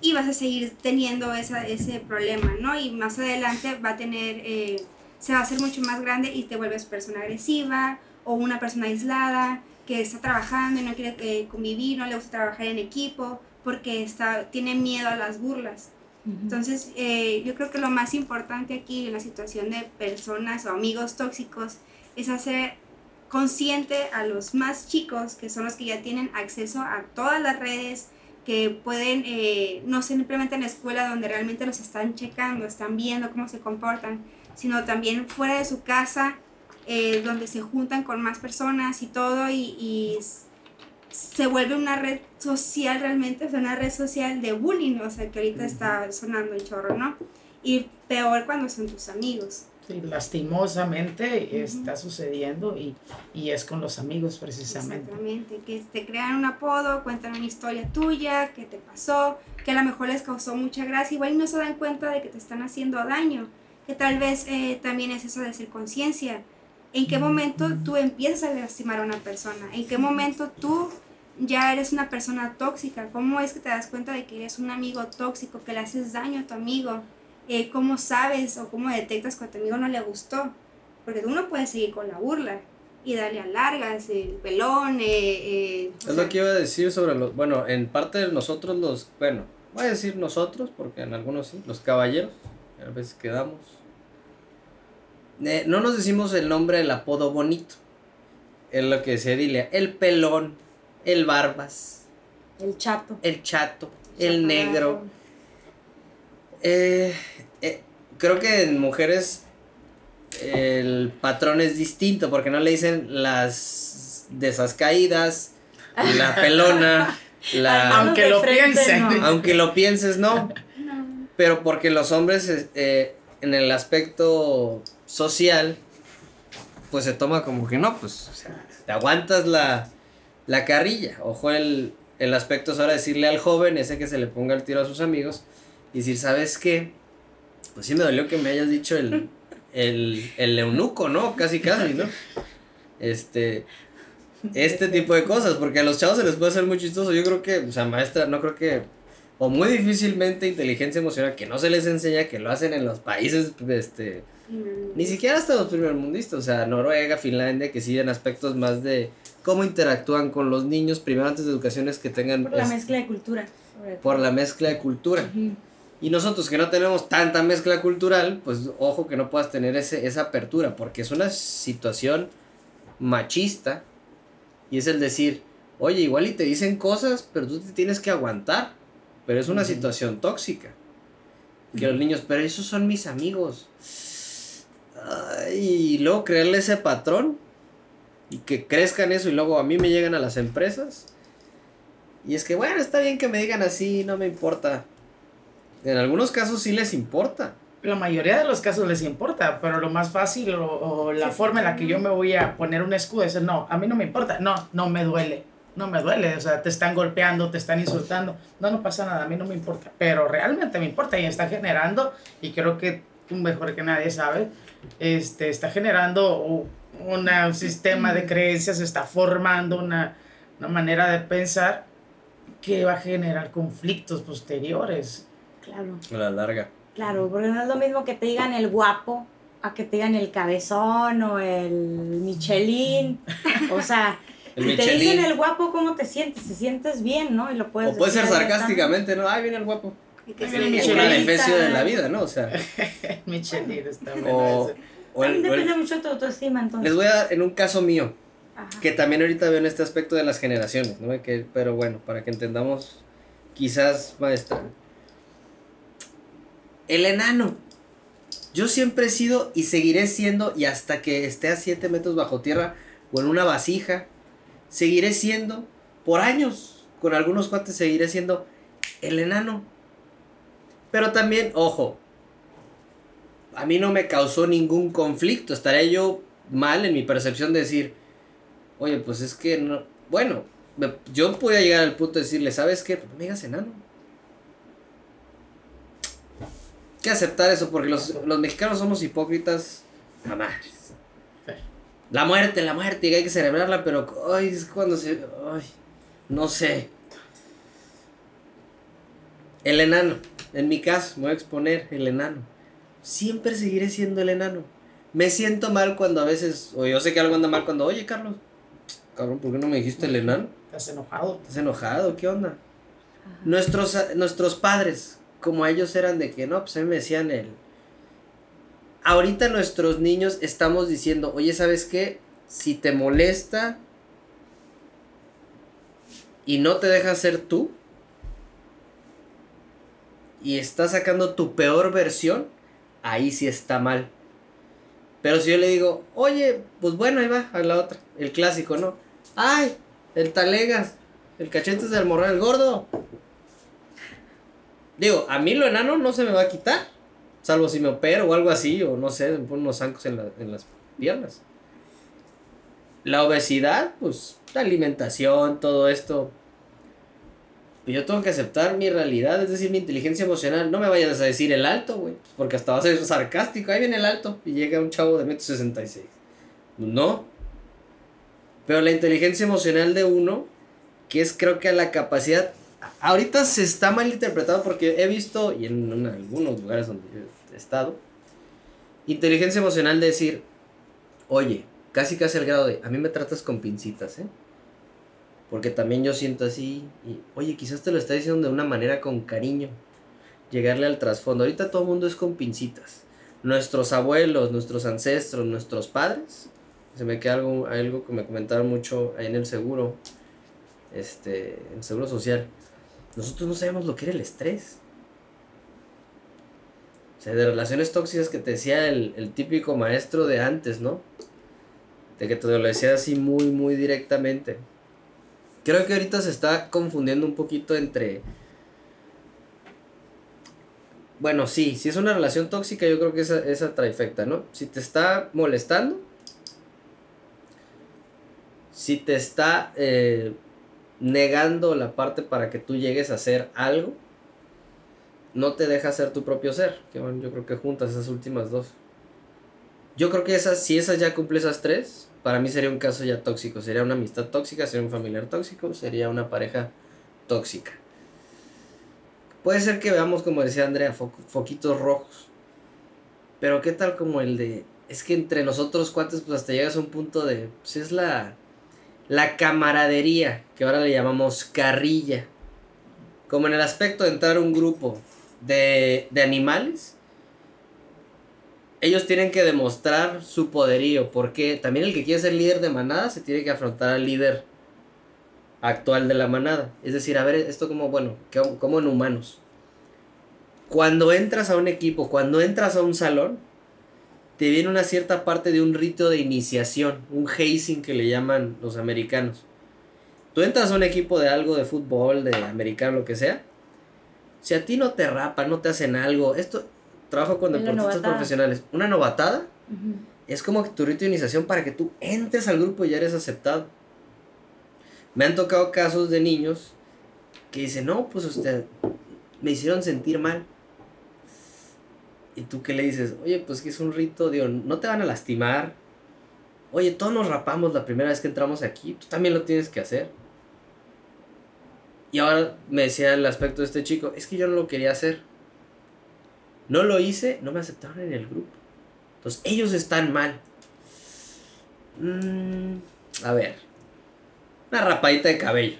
y vas a seguir teniendo esa, ese problema, ¿no? Y más adelante va a tener, eh, se va a hacer mucho más grande y te vuelves persona agresiva o una persona aislada que está trabajando y no quiere eh, convivir, no le gusta trabajar en equipo porque está, tiene miedo a las burlas. Entonces, eh, yo creo que lo más importante aquí en la situación de personas o amigos tóxicos es hacer consciente a los más chicos, que son los que ya tienen acceso a todas las redes, que pueden, eh, no simplemente en la escuela donde realmente los están checando, están viendo cómo se comportan, sino también fuera de su casa, eh, donde se juntan con más personas y todo, y, y, se vuelve una red social realmente, es una red social de bullying, o sea, que ahorita está sonando el chorro, ¿no? Y peor cuando son tus amigos. Lastimosamente uh -huh. está sucediendo y, y, es con los amigos precisamente. Exactamente, que te crean un apodo, cuentan una historia tuya, que te pasó, que a lo mejor les causó mucha gracia, igual y no se dan cuenta de que te están haciendo daño, que tal vez eh, también es eso de ser conciencia. ¿En qué momento tú empiezas a lastimar a una persona? ¿En qué momento tú ya eres una persona tóxica? ¿Cómo es que te das cuenta de que eres un amigo tóxico, que le haces daño a tu amigo? Eh, cómo sabes o cómo detectas que a tu amigo no le gustó. Porque uno puede seguir con la burla y darle a largas, el pelón. Eh, eh, es lo que iba a decir sobre los. Bueno, en parte de nosotros, los. Bueno, voy a decir nosotros, porque en algunos sí, los caballeros, a veces quedamos. Eh, no nos decimos el nombre del apodo bonito. Es lo que decía Dilia. El pelón, el barbas. El chato. El chato, el negro. Eh, eh, creo que en mujeres el patrón es distinto porque no le dicen las desascaídas, la pelona, la... Aunque lo piensen. No. Aunque lo pienses, no. no. Pero porque los hombres eh, en el aspecto social, pues se toma como que no, pues o sea, te aguantas la, la carrilla. Ojo el, el aspecto es ahora decirle al joven, ese que se le ponga el tiro a sus amigos, y decir, ¿sabes qué? Pues sí me dolió que me hayas dicho el, el, el eunuco, ¿no? Casi, casi, ¿no? Este, este tipo de cosas, porque a los chavos se les puede hacer muy chistoso. Yo creo que, o sea, maestra, no creo que, o muy difícilmente inteligencia emocional, que no se les enseña, que lo hacen en los países, este, ni siquiera hasta los primermundistas, o sea, Noruega, Finlandia, que sí en aspectos más de cómo interactúan con los niños, primero antes de educaciones que tengan... Por la es, mezcla de cultura. Por la mezcla de cultura. Uh -huh. Y nosotros que no tenemos tanta mezcla cultural, pues ojo que no puedas tener ese, esa apertura, porque es una situación machista. Y es el decir, oye, igual y te dicen cosas, pero tú te tienes que aguantar. Pero es una uh -huh. situación tóxica. Que uh -huh. los niños, pero esos son mis amigos. Ay, y luego creerle ese patrón. Y que crezcan eso y luego a mí me llegan a las empresas. Y es que bueno, está bien que me digan así, no me importa. En algunos casos sí les importa. La mayoría de los casos les importa, pero lo más fácil o, o la sí, forma en la que yo me voy a poner un escudo es no, a mí no me importa, no, no me duele, no me duele, o sea, te están golpeando, te están insultando, no, no pasa nada, a mí no me importa, pero realmente me importa y está generando, y creo que tú mejor que nadie sabe, este, está generando un, un sistema de creencias, está formando una, una manera de pensar que va a generar conflictos posteriores. Claro. A la larga. Claro, porque no es lo mismo que te digan el guapo a que te digan el cabezón o el Michelin. o sea, el si Michelin. te dicen el guapo, ¿cómo te sientes? Te sientes bien, ¿no? Y lo puedes O puede ser sarcásticamente, ¿no? Ay, viene el guapo. Es llama- defensa de la vida, ¿no? O sea, Michelin está bueno. ese. o el- o el- Depende mucho de tu autoestima, entonces. les voy a dar en un caso mío, Ajá. que también ahorita veo en este aspecto de las generaciones, ¿no? Que, pero bueno, para que entendamos, quizás, maestra. El enano. Yo siempre he sido y seguiré siendo, y hasta que esté a 7 metros bajo tierra o en una vasija, seguiré siendo, por años, con algunos cuates seguiré siendo el enano. Pero también, ojo, a mí no me causó ningún conflicto. Estaría yo mal en mi percepción de decir, Oye, pues es que no. Bueno, yo podía llegar al punto de decirle, ¿sabes qué? Pues no me digas enano. Hay que aceptar eso porque los, los mexicanos somos hipócritas. Sí. La muerte, la muerte, y hay que celebrarla, pero ay, es cuando se. Ay, no sé. El enano. En mi caso, me voy a exponer el enano. Siempre seguiré siendo el enano. Me siento mal cuando a veces, o yo sé que algo anda mal cuando, oye Carlos, cabrón, ¿por qué no me dijiste el enano? ¿Estás enojado? ¿Estás enojado? ¿Qué onda? Nuestros, nuestros padres, como ellos eran de que no, pues a mí me decían el. Ahorita nuestros niños estamos diciendo, oye, ¿sabes qué? Si te molesta y no te deja ser tú y estás sacando tu peor versión, ahí sí está mal. Pero si yo le digo, oye, pues bueno, ahí va, a la otra, el clásico, ¿no? Ay, el talegas, el cachetes del morral, el gordo. Digo, a mí lo enano no se me va a quitar. Salvo si me opero o algo así, o no sé, me pongo unos zancos en, la- en las piernas. La obesidad, pues, la alimentación, todo esto. Yo tengo que aceptar mi realidad, es decir, mi inteligencia emocional. No me vayas a decir el alto, güey, porque hasta va a ser sarcástico. Ahí viene el alto y llega un chavo de metro sesenta y seis. No. Pero la inteligencia emocional de uno, que es creo que la capacidad ahorita se está mal interpretado porque he visto, y en, algunos lugares donde he estado, inteligencia emocional de decir, oye, casi casi al grado de, a mí me tratas con pincitas, ¿eh? Porque también yo siento así, y, oye, quizás te lo está diciendo de una manera con cariño, llegarle al trasfondo. Ahorita todo el mundo es con pincitas. Nuestros abuelos, nuestros ancestros, nuestros padres, se me queda algo, algo que me comentaron mucho ahí en el seguro, este, en el seguro social. Nosotros no sabemos lo que era el estrés. O sea, de relaciones tóxicas que te decía el, el típico maestro de antes, ¿no? De que te lo decía así muy, muy directamente. Creo que ahorita se está confundiendo un poquito entre... Bueno, sí, si es una relación tóxica, yo creo que esa, esa trifecta, ¿no? Si te está molestando, si te está eh, negando la parte para que tú llegues a hacer algo, no te deja ser tu propio ser. Que bueno, yo creo que juntas esas últimas dos. Yo creo que esas, si esas ya cumple esas tres, para mí sería un caso ya tóxico. Sería una amistad tóxica, sería un familiar tóxico, sería una pareja tóxica. Puede ser que veamos, como decía Andrea, fo- foquitos rojos. Pero qué tal como el de... Es que entre nosotros cuates, pues hasta llegas a un punto de... Pues es la... La camaradería, que ahora le llamamos carrilla. Como en el aspecto de entrar a un grupo de, de animales. Ellos tienen que demostrar su poderío. Porque también el que quiere ser líder de manada se tiene que afrontar al líder actual de la manada. Es decir, a ver, esto como, bueno, como en humanos. Cuando entras a un equipo, cuando entras a un salón, te viene una cierta parte de un rito de iniciación, un hazing que le llaman los americanos. Tú entras a un equipo de algo de fútbol, de americano, lo que sea. Si a ti no te rapan, no te hacen algo, esto trabajo con deportistas profesionales. Una novatada es como tu rito de iniciación para que tú entres al grupo y ya eres aceptado. Me han tocado casos de niños que dicen, no, pues usted, me hicieron sentir mal. Y tú qué le dices, oye, pues que es un rito, digo, no te van a lastimar. Oye, todos nos rapamos la primera vez que entramos aquí, tú también lo tienes que hacer. Y ahora me decía el aspecto de este chico, es que yo no lo quería hacer. No lo hice, no me aceptaron en el grupo. Entonces, ellos están mal. Mm, a ver. Una rapadita de cabello.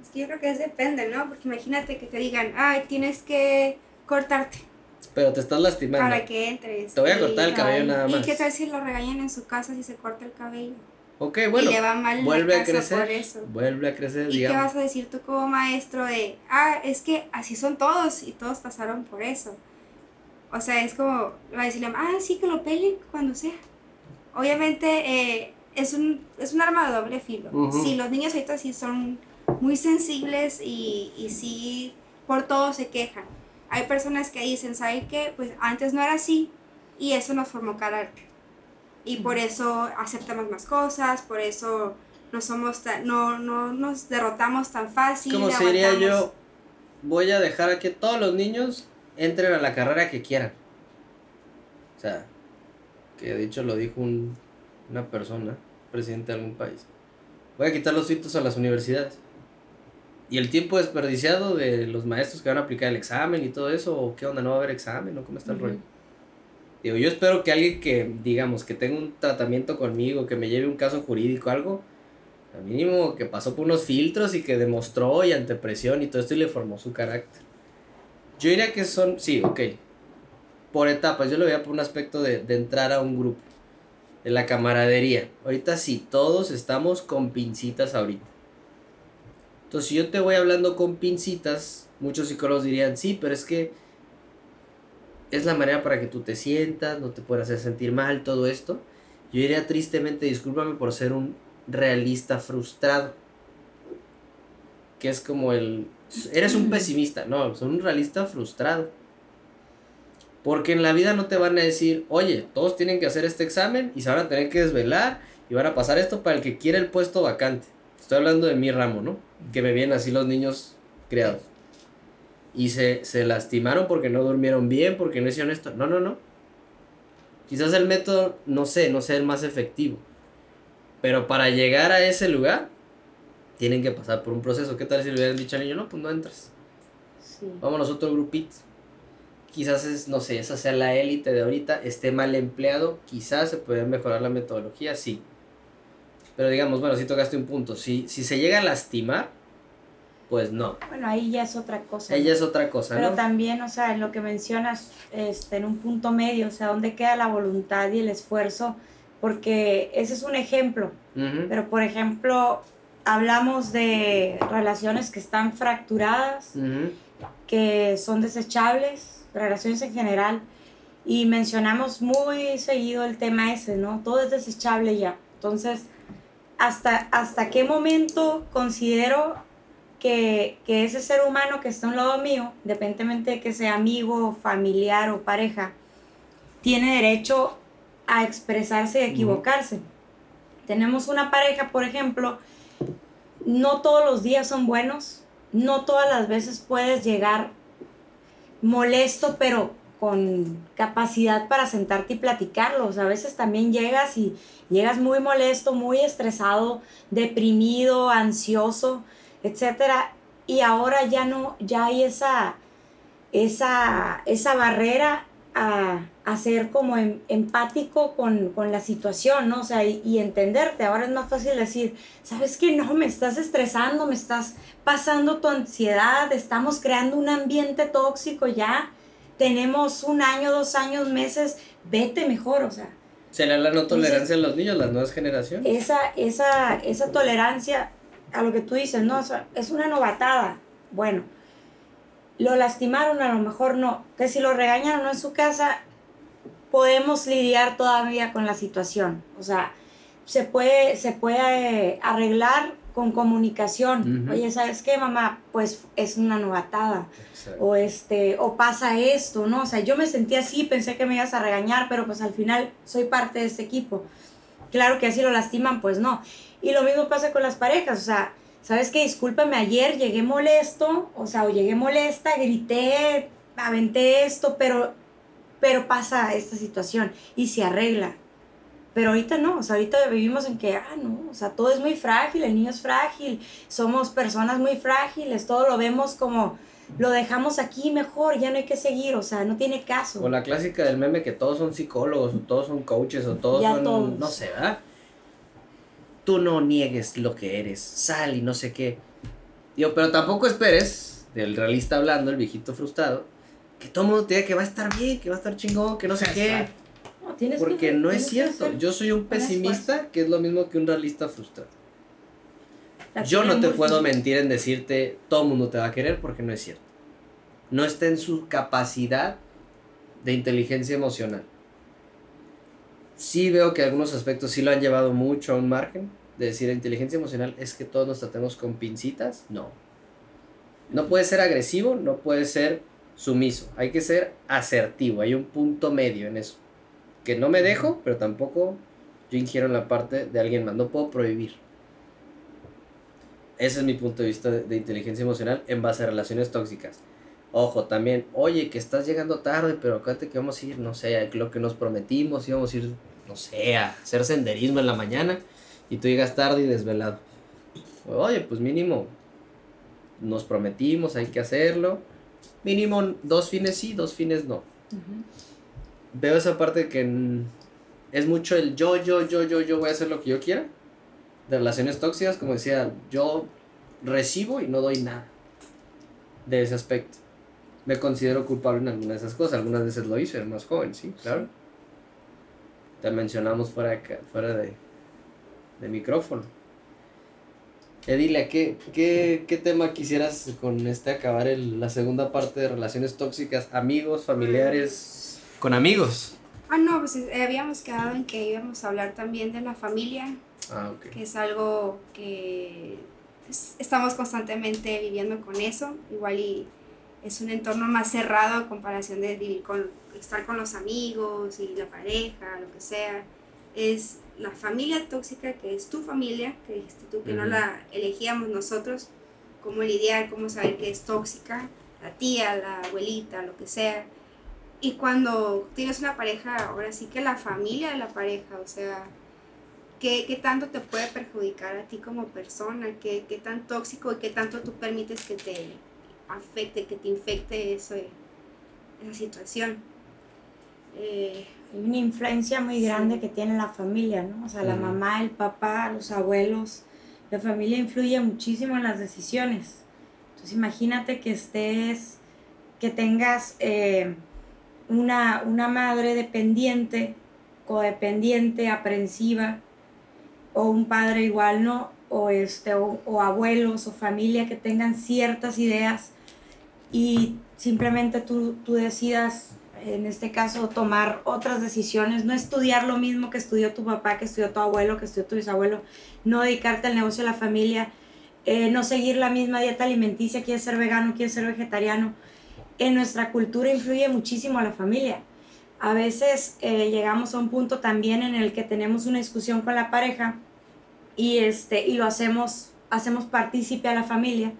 Es que yo creo que es depende, ¿no? Porque imagínate que te digan, ay, tienes que cortarte Pero te estás lastimando. para que entres. Te voy a cortar el cabello nada más. ¿Y qué tal si lo regañan en su casa si se corta el cabello? Ok, bueno. y le va mal Vuelve a crecer. por eso. Vuelve a crecer, ¿Y qué digamos. vas a decir tú como maestro de, ah, es que así son todos y todos pasaron por eso? O sea, es como, va a decirle, ah, sí, que lo pelen cuando sea. Obviamente eh, es, un, es un arma de doble filo. Ujú. Si los niños ahorita sí son muy sensibles y, y sí por todo se quejan. Hay personas que dicen, ¿saben qué? Pues antes no era así y eso nos formó carácter. y por eso aceptamos más cosas, por eso no somos tan, no, no nos derrotamos tan fácil. Como se diría yo, voy a dejar a que todos los niños entren a la carrera que quieran. O sea, que de hecho lo dijo un, una persona, presidente de algún país. Voy a quitar los filtros a las universidades. Y el tiempo desperdiciado de los maestros que van a aplicar el examen y todo eso, o qué onda, no va a haber examen, o cómo está el rollo. Digo, yo espero que alguien que, digamos, que tenga un tratamiento conmigo, que me lleve un caso jurídico, algo, al mínimo que pasó por unos filtros y que demostró y ante presión y todo esto y le formó su carácter. Yo diría que son, sí, ok, por etapas, yo lo veía por un aspecto de, de entrar a un grupo, de la camaradería. Ahorita sí, todos estamos con pincitas ahorita. Entonces, si yo te voy hablando con pincitas, muchos psicólogos dirían, sí, pero es que es la manera para que tú te sientas, no te puedas hacer sentir mal, todo esto. Yo diría tristemente, discúlpame por ser un realista frustrado. Que es como el... Eres un pesimista, no, soy un realista frustrado. Porque en la vida no te van a decir, oye, todos tienen que hacer este examen y se van a tener que desvelar y van a pasar esto para el que quiera el puesto vacante. Estoy hablando de mi ramo, ¿no? Que me vienen así los niños criados. Y se, se lastimaron porque no durmieron bien, porque no hicieron esto. No, no, no. Quizás el método, no sé, no sea el más efectivo. Pero para llegar a ese lugar, tienen que pasar por un proceso. ¿Qué tal si le hubieran dicho al niño, no, pues no entras? Sí. Vámonos a otro grupito. Quizás es, no sé, esa sea la élite de ahorita, esté mal empleado, quizás se puede mejorar la metodología, sí. Pero digamos, bueno, si tocaste un punto, si, si se llega a lastimar, pues no. Bueno, ahí ya es otra cosa. Ella ¿no? es otra cosa, Pero ¿no? también, o sea, en lo que mencionas, este, en un punto medio, o sea, ¿dónde queda la voluntad y el esfuerzo? Porque ese es un ejemplo. Ujú. Pero, por ejemplo, hablamos de relaciones que están fracturadas, Ujú. que son desechables, relaciones en general, y mencionamos muy seguido el tema ese, ¿no? Todo es desechable ya. Entonces, ¿hasta, hasta qué momento considero que, que ese ser humano que está a un lado mío, independientemente de que sea amigo, familiar o pareja, tiene derecho a expresarse y a equivocarse? Tenemos una pareja, por ejemplo, no todos los días son buenos, no todas las veces puedes llegar molesto, pero con capacidad para sentarte y platicarlo. O sea, a veces también llegas y llegas muy molesto, muy estresado, deprimido, ansioso, etcétera. Y ahora ya no, ya hay esa, esa, esa barrera a, a ser como em- empático con, con la situación, ¿no? O sea, y, y entenderte. Ahora es más fácil decir, ¿sabes qué? No, me estás estresando, me estás pasando tu ansiedad, estamos creando un ambiente tóxico ya, tenemos un año, dos años, meses, vete mejor, o sea, ¿Será la no tolerancia en los niños, las nuevas generaciones? esa, esa, esa tolerancia a lo que tú dices, no, o sea, es una novatada. Bueno, lo lastimaron, a lo mejor no. Que si lo regañan o no en su casa, podemos lidiar todavía con la situación. O sea, se puede, se puede eh, arreglar con comunicación. Oye, ¿sabes qué, mamá? Pues es una novatada Exacto. o este o pasa esto, ¿no? O sea, yo me sentí así, pensé que me ibas a regañar, pero pues al final soy parte de este equipo. Claro que así lo lastiman, pues no. Y lo mismo pasa con las parejas, o sea, ¿sabes qué? Discúlpame, ayer llegué molesto, o sea, o llegué molesta, grité, aventé esto, pero pero pasa esta situación y se arregla. Pero ahorita no, o sea, ahorita vivimos en que, ah, no, o sea, todo es muy frágil, el niño es frágil, somos personas muy frágiles, todo lo vemos como, lo dejamos aquí mejor, ya no hay que seguir, o sea, no tiene caso. O la clásica del meme que todos son psicólogos, o todos son coaches, o todos Ya son, todos. no sé, ¿verdad? Tú no niegues lo que eres, sal y no sé qué. Digo, pero tampoco esperes, del realista hablando, el viejito frustrado, que todo el mundo te diga que va a estar bien, que va a estar chingón, que no sé qué. Exacto. No, tienes que- Porque no es tienes cierto. Yo soy un pesimista, que es lo mismo que un realista frustrado. la Yo no te puedo mentir en decirte todo el mundo te va a querer porque no es cierto. No está en su capacidad de inteligencia emocional. Sí veo que algunos aspectos sí lo han llevado mucho a un margen de decir inteligencia emocional es que todos nos tratemos con pincitas. No. No puede ser agresivo, no puede ser sumiso. Hay que ser asertivo. Hay un punto medio en eso. Que no me dejo, pero tampoco yo ingiero en la parte de alguien más, no puedo prohibir. Ese es mi punto de vista de, inteligencia emocional en base a relaciones tóxicas. Ojo, también, oye, que estás llegando tarde, pero acuérdate que vamos a ir, no sé, a lo que nos prometimos, íbamos a ir, no sé, a hacer senderismo en la mañana y tú llegas tarde y desvelado. Oye, pues mínimo, nos prometimos, hay que hacerlo. Mínimo dos fines sí, dos fines no. Veo esa parte que es mucho el yo, yo, yo, yo, yo voy a hacer lo que yo quiera. De relaciones tóxicas, como decía, yo recibo y no doy nada. De ese aspecto. Me considero culpable en algunas de esas cosas. Algunas veces lo hice, era más joven, sí, claro. Te mencionamos fuera de, ca- fuera de, de micrófono. Edilia, ¿qué, qué, ¿qué tema quisieras con este acabar el- la segunda parte de relaciones tóxicas? Amigos, familiares, con amigos. Ah, no, pues eh, habíamos quedado en que íbamos a hablar también de la familia, Ah, ok. que es algo que es- estamos constantemente viviendo con eso, igual y es un entorno más cerrado a comparación de vivir con, estar con los amigos y la pareja, lo que sea, es la familia tóxica, que es tu familia, que dijiste tú que no Ujú. la elegíamos nosotros, cómo lidiar, cómo saber que es tóxica, la tía, la abuelita, lo que sea. Y cuando tienes una pareja, ahora sí que la familia de la pareja, o sea, ¿qué, qué tanto te puede perjudicar a ti como persona? ¿Qué, qué tan tóxico y qué tanto tú permites que te afecte, que te infecte ese, esa situación? Eh, Hay una influencia muy grande Sí. que tiene la familia, ¿no? O sea, la mamá, el papá, los abuelos. La familia influye muchísimo en las decisiones. Entonces, imagínate que estés, que tengas eh, una, una madre dependiente, codependiente, aprensiva, o un padre igual, ¿no? O, este, o, abuelos o familia que tengan ciertas ideas y simplemente tú, tú decidas, en este caso, tomar otras decisiones, no estudiar lo mismo que estudió tu papá, que estudió tu abuelo, que estudió tu bisabuelo, no dedicarte al negocio de la familia, eh, no seguir la misma dieta alimenticia, quieres ser vegano, quieres ser vegetariano. En nuestra cultura influye muchísimo a la familia. A veces eh, llegamos a un punto también en el que tenemos una discusión con la pareja y, este, y lo hacemos, hacemos partícipe a la familia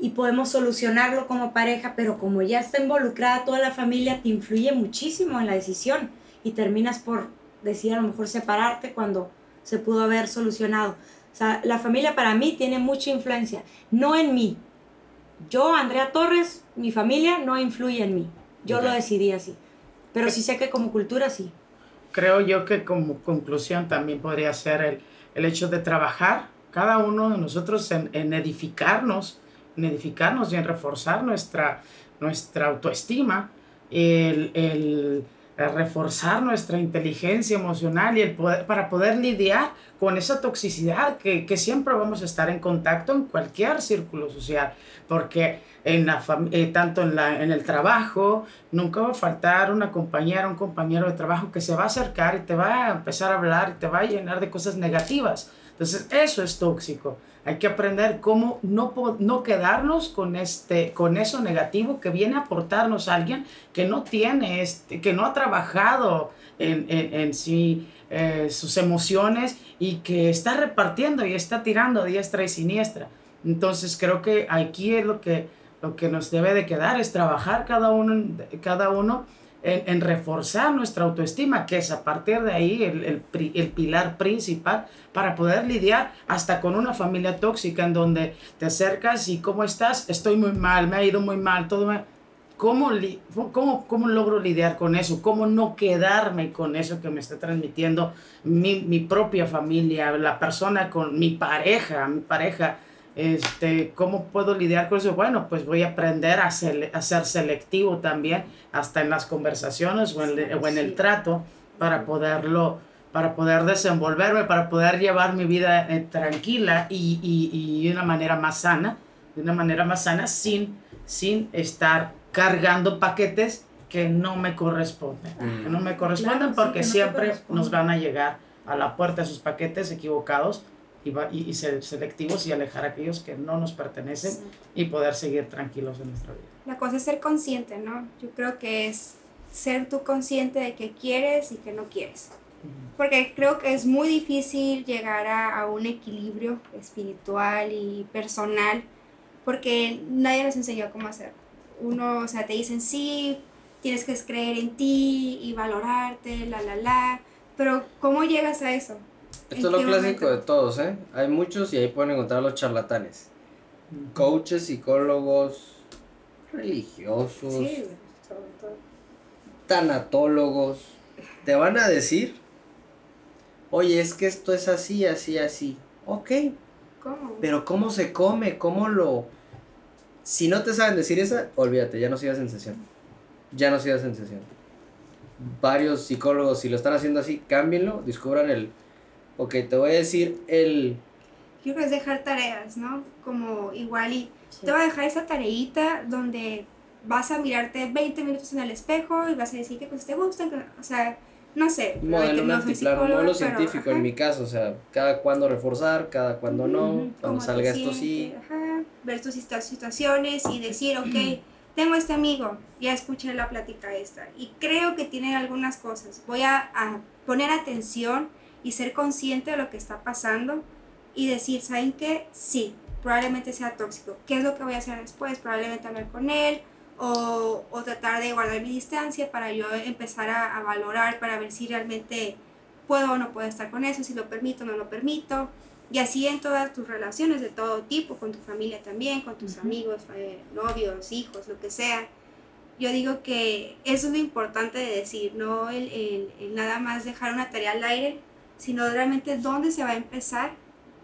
y podemos solucionarlo como pareja, pero como ya está involucrada toda la familia, te influye muchísimo en la decisión y terminas por decir a lo mejor separarte cuando se pudo haber solucionado. O sea, la familia para mí tiene mucha influencia, no en mí. Yo, Andrea Torres, mi familia no influye en mí. Yo lo decidí así. Pero sí sé que como cultura sí. Creo yo que como conclusión también podría ser el, el hecho de trabajar cada uno de nosotros en, en edificarnos, en edificarnos y en reforzar nuestra, nuestra autoestima, el, el reforzar nuestra inteligencia emocional y el poder, para poder lidiar con esa toxicidad que, que siempre vamos a estar en contacto en cualquier círculo social, porque en la eh, tanto en, la, en el trabajo, nunca va a faltar una compañera, un compañero de trabajo que se va a acercar y te va a empezar a hablar y te va a llenar de cosas negativas. Entonces, eso es tóxico. Hay que aprender cómo no, no quedarnos con, este, con eso negativo que viene a aportarnos a alguien que no tiene, este, que no ha trabajado en, en, en sí eh, sus emociones y que está repartiendo y está tirando diestra y siniestra. Entonces, creo que aquí es lo que, lo que nos debe de quedar, es trabajar cada uno, cada uno en, reforzar nuestra autoestima, que es a partir de ahí el, el pilar principal para poder lidiar hasta con una familia tóxica en donde te acercas y ¿cómo estás? Estoy muy mal, me ha ido muy mal, todo. ¿Cómo, li- cómo, ¿Cómo logro lidiar con eso? ¿Cómo no quedarme con eso que me está transmitiendo mi, mi propia familia, la persona con mi pareja, mi pareja? Este, ¿Cómo puedo lidiar con eso? Bueno, pues voy a aprender a, sele- a ser selectivo también, hasta en las conversaciones o en, o en el Sí. trato, para poderlo, para poder desenvolverme, para poder llevar mi vida eh, tranquila y, y, y de una manera más sana, de una manera más sana, sin, sin estar cargando paquetes que no me corresponden, Mm. que no me corresponden Claro, porque no siempre nos van a llegar a la puerta esos paquetes equivocados y, va- y, y ser selectivos y alejar a aquellos que no nos pertenecen y poder seguir tranquilos en nuestra vida. La cosa es ser consciente, ¿no? Yo creo que es ser tú consciente de que quieres y que no quieres. Porque creo que es muy difícil llegar a, a un equilibrio espiritual y personal, porque nadie nos enseñó cómo hacerlo. Uno, o sea, te dicen, sí, tienes que creer en ti y valorarte, la, la, la, pero ¿cómo llegas a eso? Esto es lo clásico de todos, ¿eh? Hay muchos y ahí pueden encontrar los charlatanes. Coaches, psicólogos, religiosos, Sí, sobre todo. tanatólogos. Te van a decir, oye, es que esto es así, así, así. Ok, ¿Cómo? pero ¿cómo se come? ¿Cómo lo...? Si no te saben decir esa, olvídate, ya no sigas en sesión. Ya no sigas en sesión. Varios psicólogos, si lo están haciendo así, cámbienlo, descubran el... Ok, te voy a decir el... Yo creo que es dejar tareas, ¿no? Como igual y te voy a dejar esa tareita donde vas a mirarte 20 minutos en el espejo y vas a decir qué cosas te gustan, que- o sea, no sé. Modelo, no un modelo científico ajá. en mi caso, o sea, cada cuándo reforzar, cada cuándo no, cuando salga esto sí. ajá, ver tus situa- situaciones y decir, ok, tengo este amigo, ya escuché la plática esta y creo que tiene algunas cosas. Voy a, a poner atención y ser consciente de lo que está pasando y decir, ¿saben qué? Sí, probablemente sea tóxico. ¿Qué es lo que voy a hacer después? Probablemente hablar con él o, o tratar de guardar mi distancia para yo empezar a, a valorar, para ver si realmente puedo o no puedo estar con eso, si lo permito o no lo permito. Y así en todas tus relaciones de todo tipo, con tu familia también, con tus amigos, eh, novios, hijos, lo que sea. Yo digo que eso es lo importante de decir, no el, el- el nada más dejar una tarea al aire, sino realmente dónde se va a empezar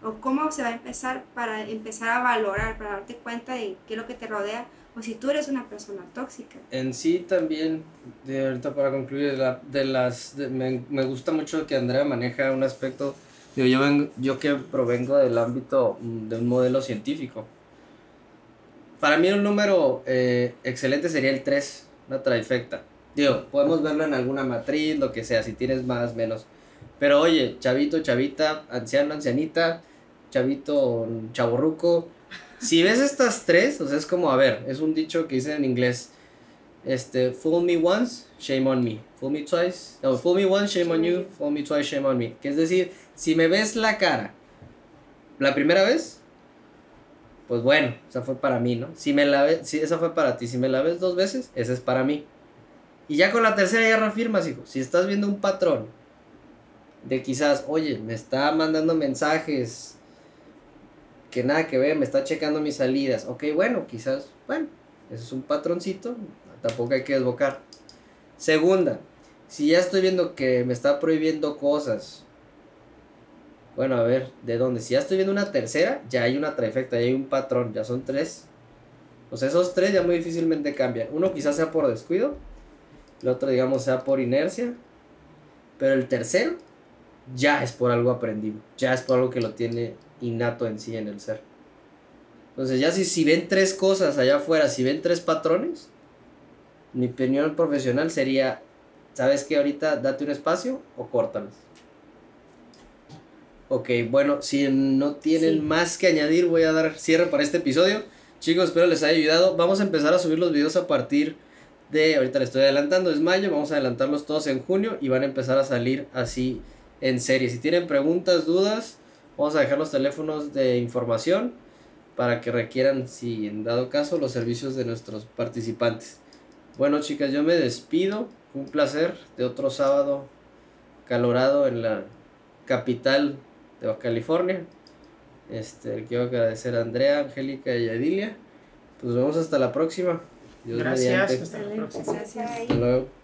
o cómo se va a empezar para empezar a valorar, para darte cuenta de qué es lo que te rodea o si tú eres una persona tóxica. En sí también, de ahorita para concluir, de, la- de las, de- me, me gusta mucho que Andrea maneja un aspecto, yo, vengo- yo que provengo del ámbito mm, de un modelo científico. Para mí un número eh, excelente sería el 3, una trifecta. Digo, podemos verlo en alguna matriz, lo que sea, si tienes más, menos. Pero oye, chavito, chavita, anciano, ancianita, chavito, chaborruco. Si ves estas tres, o sea, es como, a ver, es un dicho que dicen en inglés. Este, fool me once, shame on me. Fool me twice, no, fool me once, shame on you. Fool me twice, shame on me. Que es decir, si me ves la cara la primera vez, pues bueno, esa fue para mí, ¿no? Si me la ves, si esa fue para ti, si me la ves dos veces, esa es para mí. Y ya con la tercera ya reafirmas, hijo. Si estás viendo un patrón de quizás, oye, me está mandando mensajes que nada que ver, me está checando mis salidas. Ok, bueno, quizás, bueno, ese es un patroncito, tampoco hay que desbocar. Segunda, si ya estoy viendo que me está prohibiendo cosas, bueno, a ver, ¿de dónde? Si ya estoy viendo una tercera, ya hay una trifecta, ya hay un patrón, ya son tres. Sea, esos tres ya muy difícilmente cambian. Uno quizás sea por descuido, el otro, digamos, sea por inercia, pero el tercero ya es por algo aprendido, ya es por algo que lo tiene innato en sí, en el ser. Entonces, ya si, si ven tres cosas allá afuera, si ven tres patrones, mi opinión profesional sería, ¿sabes qué? Ahorita date un espacio o córtalos. Ok, bueno, si no tienen Sí. más que añadir, voy a dar cierre para este episodio. Chicos, espero les haya ayudado. Vamos a empezar a subir los videos a partir de, ahorita le estoy adelantando, es mayo, vamos a adelantarlos todos en junio y van a empezar a salir así en serie. Si tienen preguntas, dudas, vamos a dejar los teléfonos de información para que requieran, si en dado caso, los servicios de nuestros participantes. Bueno, chicas, yo me despido. Fue un placer de otro sábado calorado en la capital de Baja California. Este, quiero agradecer a Andrea, Angélica y a Edilia. Pues nos vemos hasta la próxima. Dios Gracias. mediante. Hasta la próxima. Gracias. Hasta luego.